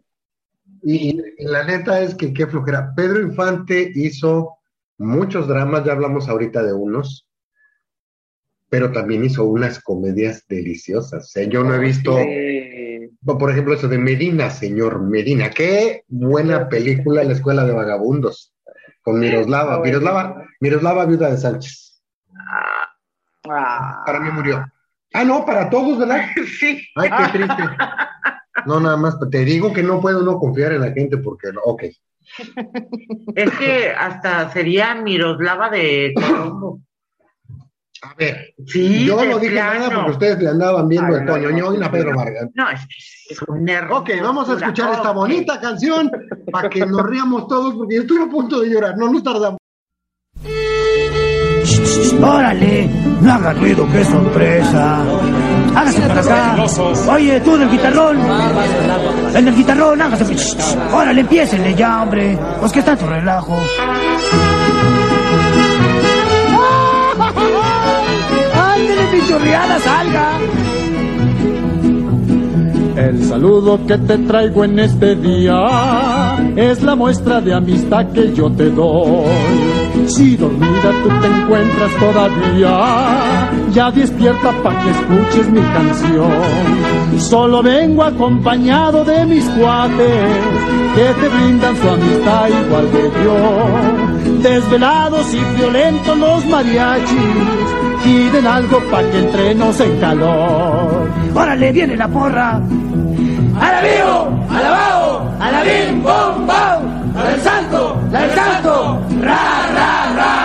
Y, y la neta es que qué flojera. Pedro Infante hizo muchos dramas, ya hablamos ahorita de unos, pero también hizo unas comedias deliciosas. O sea, yo no he visto, por ejemplo, eso de Medina, señor Medina. Qué buena película La Escuela de Vagabundos, con Miroslava. Miroslava, Miroslava, viuda de Sánchez. Para mí murió. Ah, no, para todos, ¿verdad? Sí. Ay, qué triste. No, nada más, te digo que no puedo no confiar en la gente porque, ok. Es que hasta sería Miroslava de Colombo. A ver, Sí, yo no dije plano. nada porque ustedes le andaban viendo Ay, el Toño no, Ñoño a no, Pedro no. Vargas. No, es, es un error. Ok, vamos a escuchar esta bonita canción para que nos riamos todos porque yo estoy a punto de llorar, no nos tardamos. Órale, no haga ruido, qué sorpresa. Hágase para acá. Oye, tú del guitarrón. El del guitarrón, hágase. Órale, empiecenle ya, hombre. Pues que está tu relajo. Pichorreada, salga. El saludo que te traigo en este día es la muestra de amistad que yo te doy. Si dormida tú te encuentras todavía, ya despierta pa' que escuches mi canción. Solo vengo acompañado de mis cuates que te brindan su amistad igual que yo. Desvelados y violentos los mariachis piden algo pa' que entremos en calor. Órale, viene la porra. ¡A la vivo! ¡A la bao! ¡A la bim! ¡Bom! ¡Bom! ¡La del santo! ¡La del santo! ¡Ra, ra, ra!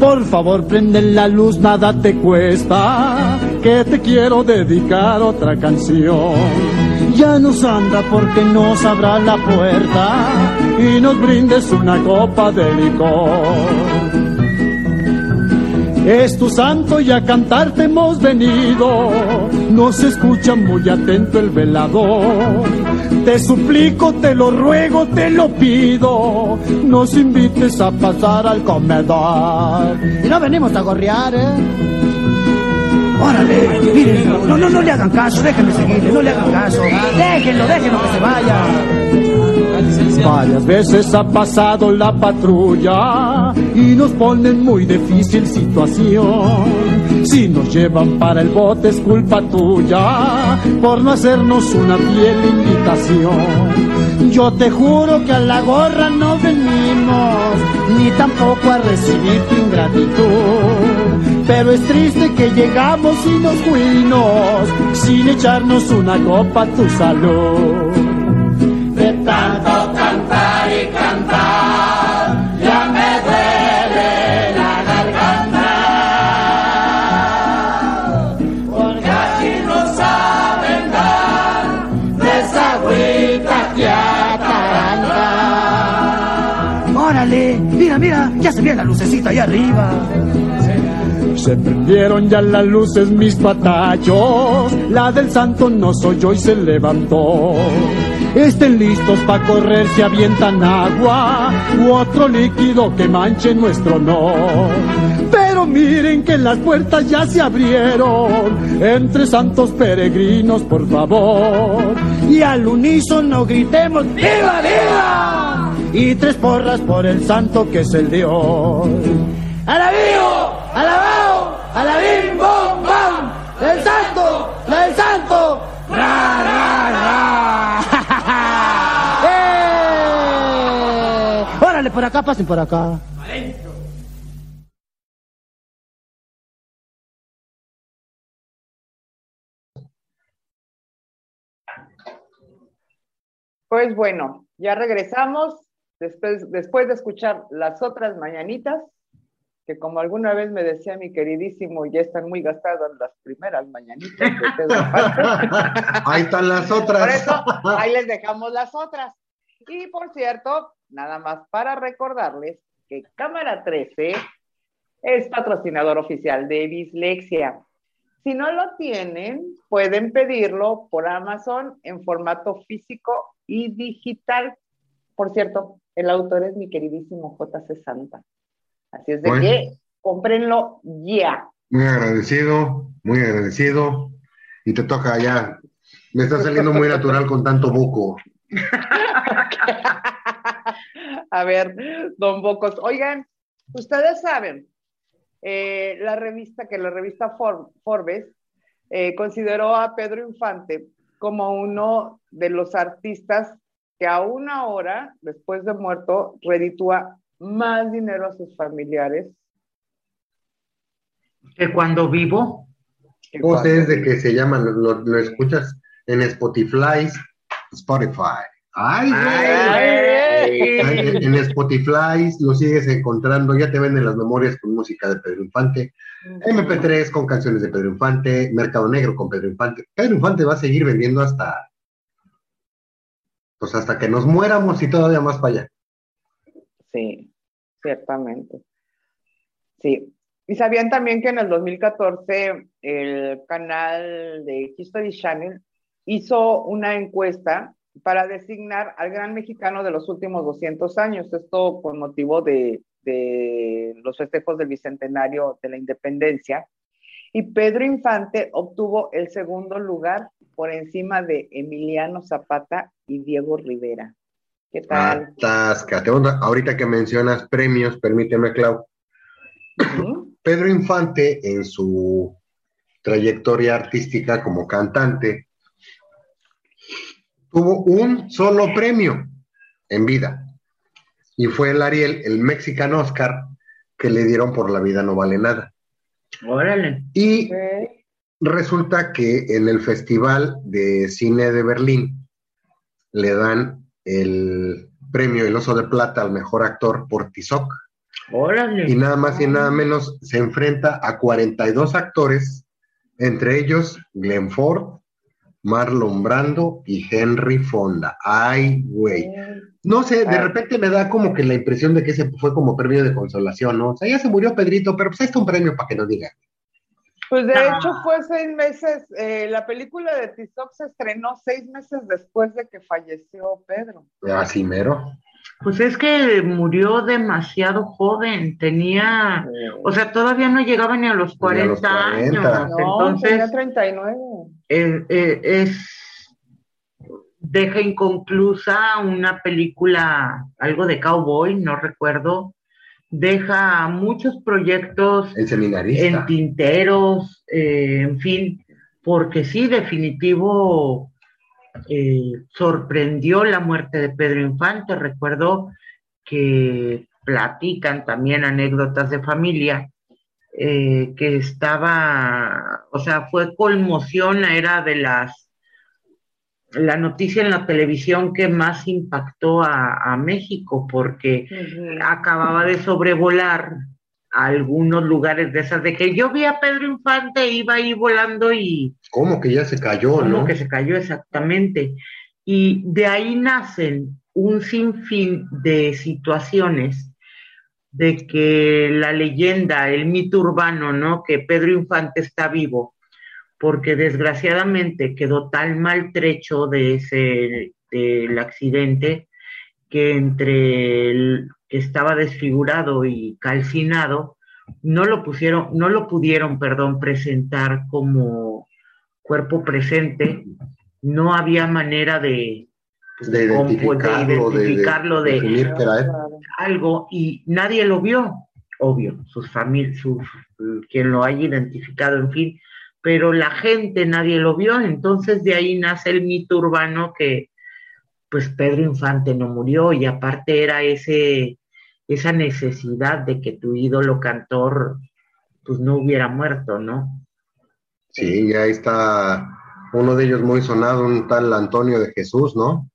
Por favor, prende la luz, nada te cuesta, que te quiero dedicar otra canción. Ya nos anda porque nos abra la puerta y nos brindes una copa de licor. Es tu santo y a cantarte hemos venido. Nos escucha muy atento el velador. Te suplico, te lo ruego, te lo pido. Nos invites a pasar al comedor. Y no venimos a gorrear, ¿eh? Órale, miren, no, no, no le hagan caso, déjenme seguirle, no le hagan caso. Déjenlo, déjenlo que se vaya. Varias veces ha pasado la patrulla y nos ponen muy difícil situación. Si nos llevan para el bote es culpa tuya por no hacernos una fiel invitación. Yo te juro que a la gorra no venimos, ni tampoco a recibir tu ingratitud. Pero es triste que llegamos y nos fuimos sin echarnos una copa a tu salud. De tanto lucecita allá arriba. Se prendieron ya las luces mis patachos, la del santo no soy yo y se levantó. estén listos para correr si avientan agua u otro líquido que manche nuestro honor. Pero miren que las puertas ya se abrieron entre santos peregrinos, por favor. Y al unísono gritemos ¡Viva, viva! Y tres porras por el santo que es el Dios. ¡Alabío! ¡Alabao! ¡Alabim! ¡Bom! ¡Bam! ¡El santo! ¡La del santo! ¡Ra, ra, ra! ¡Eh! Órale, por acá, pasen por acá. Pues bueno, ya regresamos después, después de escuchar las otras mañanitas, que como alguna vez me decía mi queridísimo, ya están muy gastadas las primeras mañanitas Infante. Ahí están las otras. Por eso, ahí les dejamos las otras. Y por cierto, nada más para recordarles que Cámara 13 es patrocinador oficial de Bislexia. Si no lo tienen, pueden pedirlo por Amazon en formato físico y digital. Por cierto, el autor es mi queridísimo JC Santa. Así es de Bueno. que cómprenlo ya. Muy agradecido, muy agradecido. Y te toca ya. Me está saliendo muy natural con tanto buco. A ver, don Bocos. Oigan, ustedes saben, eh, la revista, que la revista For- Forbes eh, consideró a Pedro Infante como uno de los artistas que aún ahora, después de muerto, reditúa más dinero a sus familiares. Que cuando vivo, ¿Cómo es de que se llama? Lo, escuchas en Spotify. Spotify. Ay. Ay, en Spotify lo sigues encontrando, ya te venden las memorias con música de Pedro Infante, MP3 con canciones de Pedro Infante, Mercado Negro con Pedro Infante. Pedro Infante va a seguir vendiendo hasta, pues hasta que nos muéramos y todavía más para allá. Sí, ciertamente. Sí. Y sabían también que en el 2014 el canal de History Channel hizo una encuesta para designar al gran mexicano de los últimos 200 años. Esto con motivo de, de los festejos del bicentenario de la independencia. Y Pedro Infante obtuvo el segundo lugar por encima de Emiliano Zapata y Diego Rivera. ¿Qué tal? Atáscate. Onda, Ahorita que mencionas premios, permíteme, Clau. Pedro Infante, en su trayectoria artística como cantante, tuvo un solo premio en vida. Y fue el Ariel, el Mexican Oscar, que le dieron por La vida no vale nada. Órale. Y resulta que en el Festival de Cine de Berlín le dan el premio El Oso de Plata al mejor actor por Tizoc. Órale. Y nada más y nada menos se enfrenta a 42 actores, entre ellos Glenn Ford, Marlon Brando y Henry Fonda. Ay, güey. No sé, de Ah. repente me da como que la impresión de que ese fue como premio de consolación, ¿no? O sea, ya se murió Pedrito, pero pues ahí está un premio para que nos diga. Pues de Ah. hecho fue seis meses, eh, la película de Tizoc se estrenó seis meses después de que falleció Pedro. Así mero. Pues es que murió demasiado joven, tenía, o sea, todavía no llegaba ni a los Ni a los 40 40. años. No, Entonces, tenía 39. eh, eh, es deja inconclusa una película, algo de cowboy, no recuerdo, deja muchos proyectos El seminarista. en tinteros, eh, en fin, porque sí, definitivo, eh, sorprendió la muerte de Pedro Infante. Recuerdo que platican también anécdotas de familia, eh, que estaba, o sea, fue conmoción, era de las, la noticia en la televisión que más impactó a, a México, porque acababa de sobrevolar a algunos lugares de esas, de que yo vi a Pedro Infante, iba ahí volando y ¿Cómo que ya se cayó, como no? que se cayó exactamente. Y de ahí nacen un sinfín de situaciones de que la leyenda, el mito urbano, ¿no? Que Pedro Infante está vivo, porque desgraciadamente quedó tan maltrecho de ese, de del accidente, que entre el que estaba desfigurado y calcinado, no lo pusieron, no lo pudieron, perdón, presentar como cuerpo presente, no había manera de, pues, De identificarlo, de- de identificarlo, de, algo y nadie lo vio, obvio, sus familias, sus, quien lo haya identificado, en fin, pero la gente nadie lo vio, entonces de ahí nace el mito urbano que pues Pedro Infante no murió y aparte era ese esa necesidad de que tu ídolo cantor pues no hubiera muerto, ¿no? Sí, ya está uno de ellos muy sonado, un tal Antonio de Jesús, ¿no?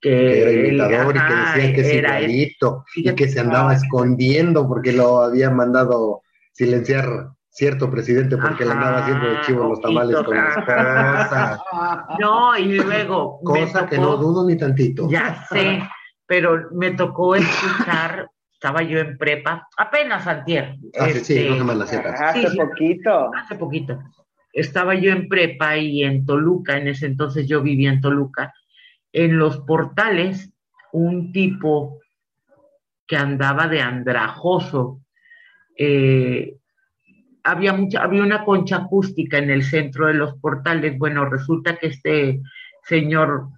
Que era él, imitador y que decía que es era él. igualito y que se andaba escondiendo porque lo había mandado silenciar cierto presidente porque le andaba haciendo de chivo los tamales con la esposa. No, y luego Cosa que no dudo ni tantito. Ya sé, pero me tocó escuchar, estaba yo en prepa, apenas antier. Hace, sí, este, dos semanas atrás. Hace sí. poquito. hace poquito. Estaba yo en prepa y en Toluca, en ese entonces yo vivía en Toluca, en los portales, un tipo que andaba de andrajoso, eh, había, mucha, había una concha acústica en el centro de los portales. Bueno, resulta que este señor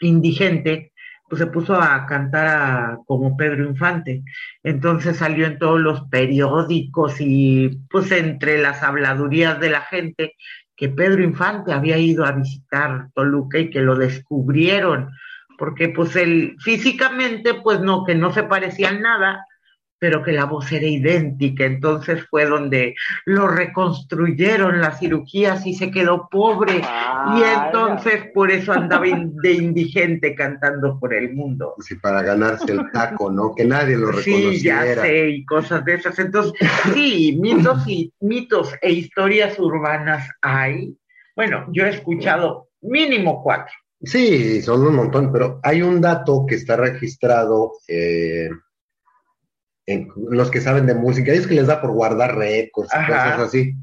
indigente pues se puso a cantar como Pedro Infante. Entonces salió en todos los periódicos y pues entre las habladurías de la gente que Pedro Infante había ido a visitar Toluca y que lo descubrieron, porque pues él físicamente pues no, que no se parecían nada, pero que la voz era idéntica. Entonces fue donde lo reconstruyeron las cirugías y se quedó pobre. Y entonces por eso andaba in- de indigente cantando por el mundo. Sí, para ganarse el taco, ¿no? Que nadie lo Sí, ya reconociera. sé, y cosas de esas. Entonces, sí, mitos y mitos e historias urbanas hay. Bueno, yo he escuchado mínimo cuatro. Sí, son un montón, pero hay un dato que está registrado eh, en los que saben de música, es que les da por guardar récords y cosas así.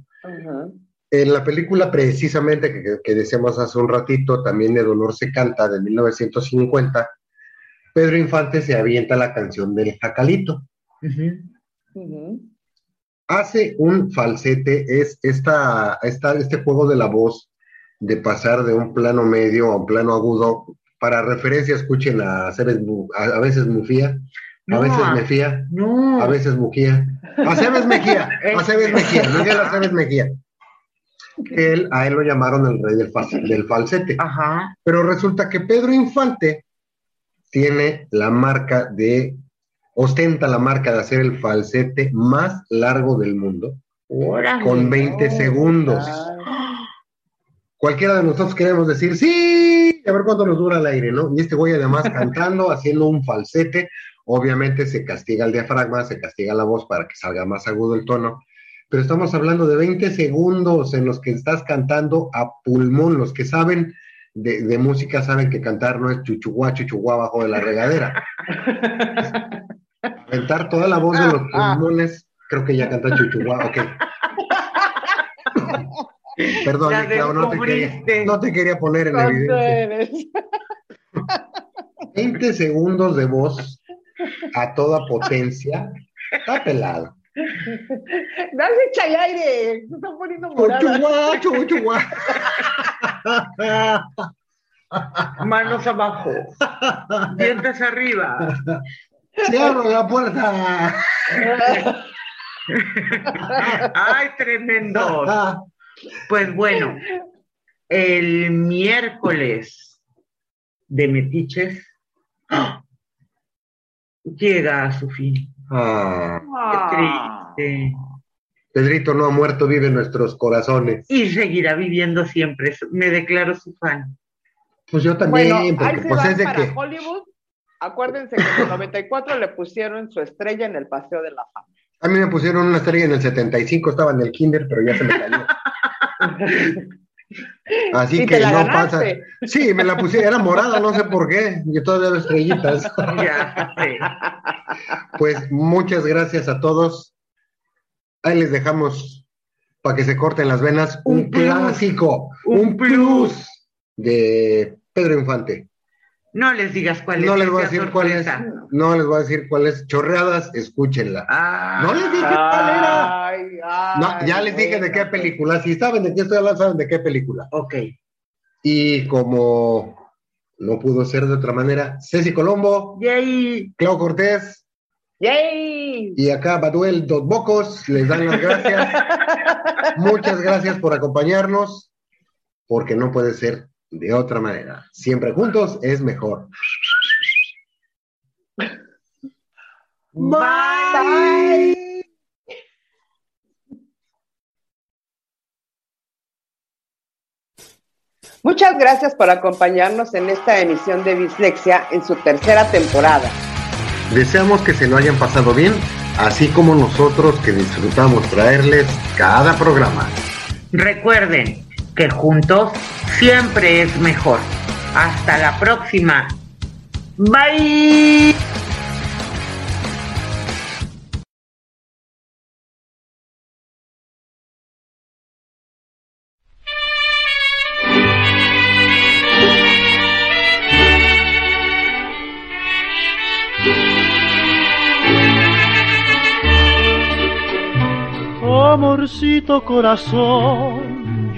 En la película precisamente que, decíamos hace un ratito, también de Dolor se canta, de 1950, Pedro Infante se avienta la canción del jacalito. Hace un falsete, es esta, esta, este juego de la voz de pasar de un plano medio a un plano agudo. Para referencia, escuchen a, a veces Mufía, a No, veces Mefía, No. a veces Mujía, a Cebes Mejía, a Cebes Mejía, Miguel Aceves Mejía. Él, a él lo llamaron el rey del, fal- del falsete. Ajá. Pero resulta que Pedro Infante tiene la marca de, ostenta la marca de hacer el falsete más largo del mundo, Órale. con 20 segundos. Ay. Cualquiera de nosotros queremos decir, sí, a ver cuánto nos dura el aire, ¿no? Y este güey además cantando, haciendo un falsete, obviamente se castiga el diafragma, se castiga la voz para que salga más agudo el tono, pero estamos hablando de 20 segundos en los que estás cantando a pulmón, los que saben de, de música saben que cantar no es chuchuguá, chuchuguá abajo de la regadera. Aventar toda la voz de los pulmones, creo que ya canta chuchuguá, ok. Perdón, La Clau, no te, quería, no te quería poner en ¿Cuánto evidencia. eres? 20 segundos de voz a toda potencia. Está pelado. Dale, échale aire. Se está poniendo morada. Manos abajo. Dientes arriba. Abre la puerta. Ay, tremendo. Pues bueno, el miércoles de Metiches ¡ah! Llega a su fin. Ah, Ah. Qué triste. Pedrito no ha muerto, vive en nuestros corazones. Y seguirá viviendo siempre. Me declaro su fan. Pues yo también, Bueno, ahí porque se pues van es de para que. Hollywood. Acuérdense que en el 94 le pusieron su estrella en el Paseo de la Fama. A mí me pusieron una estrella en el 75, estaba en el kinder, pero ya se me cayó. Así que no pasa. Sí, me la pusieron, era morada, no sé por qué. Yo todavía veo estrellitas. Ya. Pues muchas gracias a todos. Ahí les dejamos para que se corten las venas un, clásico, Un un plus de Pedro Infante. No les digas cuál es. No les voy a decir cuál es. No les voy a decir cuál es. Chorreadas, escúchenla. Ah, No les dije cuál era. Ay, ay, No, ya les dije de qué película. Si saben de qué estoy hablando, saben de qué película. Ok. Y como no pudo ser de otra manera, Ceci Colombo, Yay. Clau Cortés ¡Yay! y acá Baduel Dos Bocos les dan las gracias. Muchas gracias por acompañarnos, porque no puede ser de otra manera. Siempre juntos es mejor. Bye. Muchas gracias por acompañarnos en esta emisión de Dislexia en su tercera temporada. Deseamos que se lo hayan pasado bien, así como nosotros que disfrutamos traerles cada programa. Recuerden que juntos siempre es mejor. Hasta la próxima. Bye. Amorcito corazón,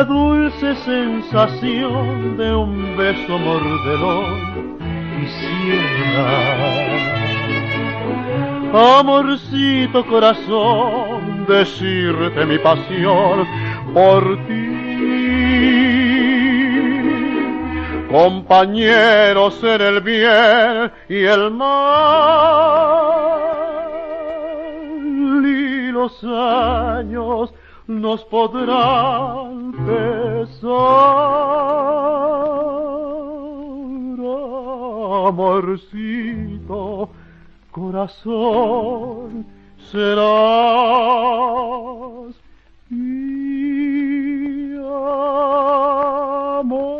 La dulce sensación de un beso mordelón quisiera amorcito corazón decirte mi pasión por ti. Compañeros en el bien y el mal. Y los años nos podrán pesar. Amorcito, corazón, serás mi amor.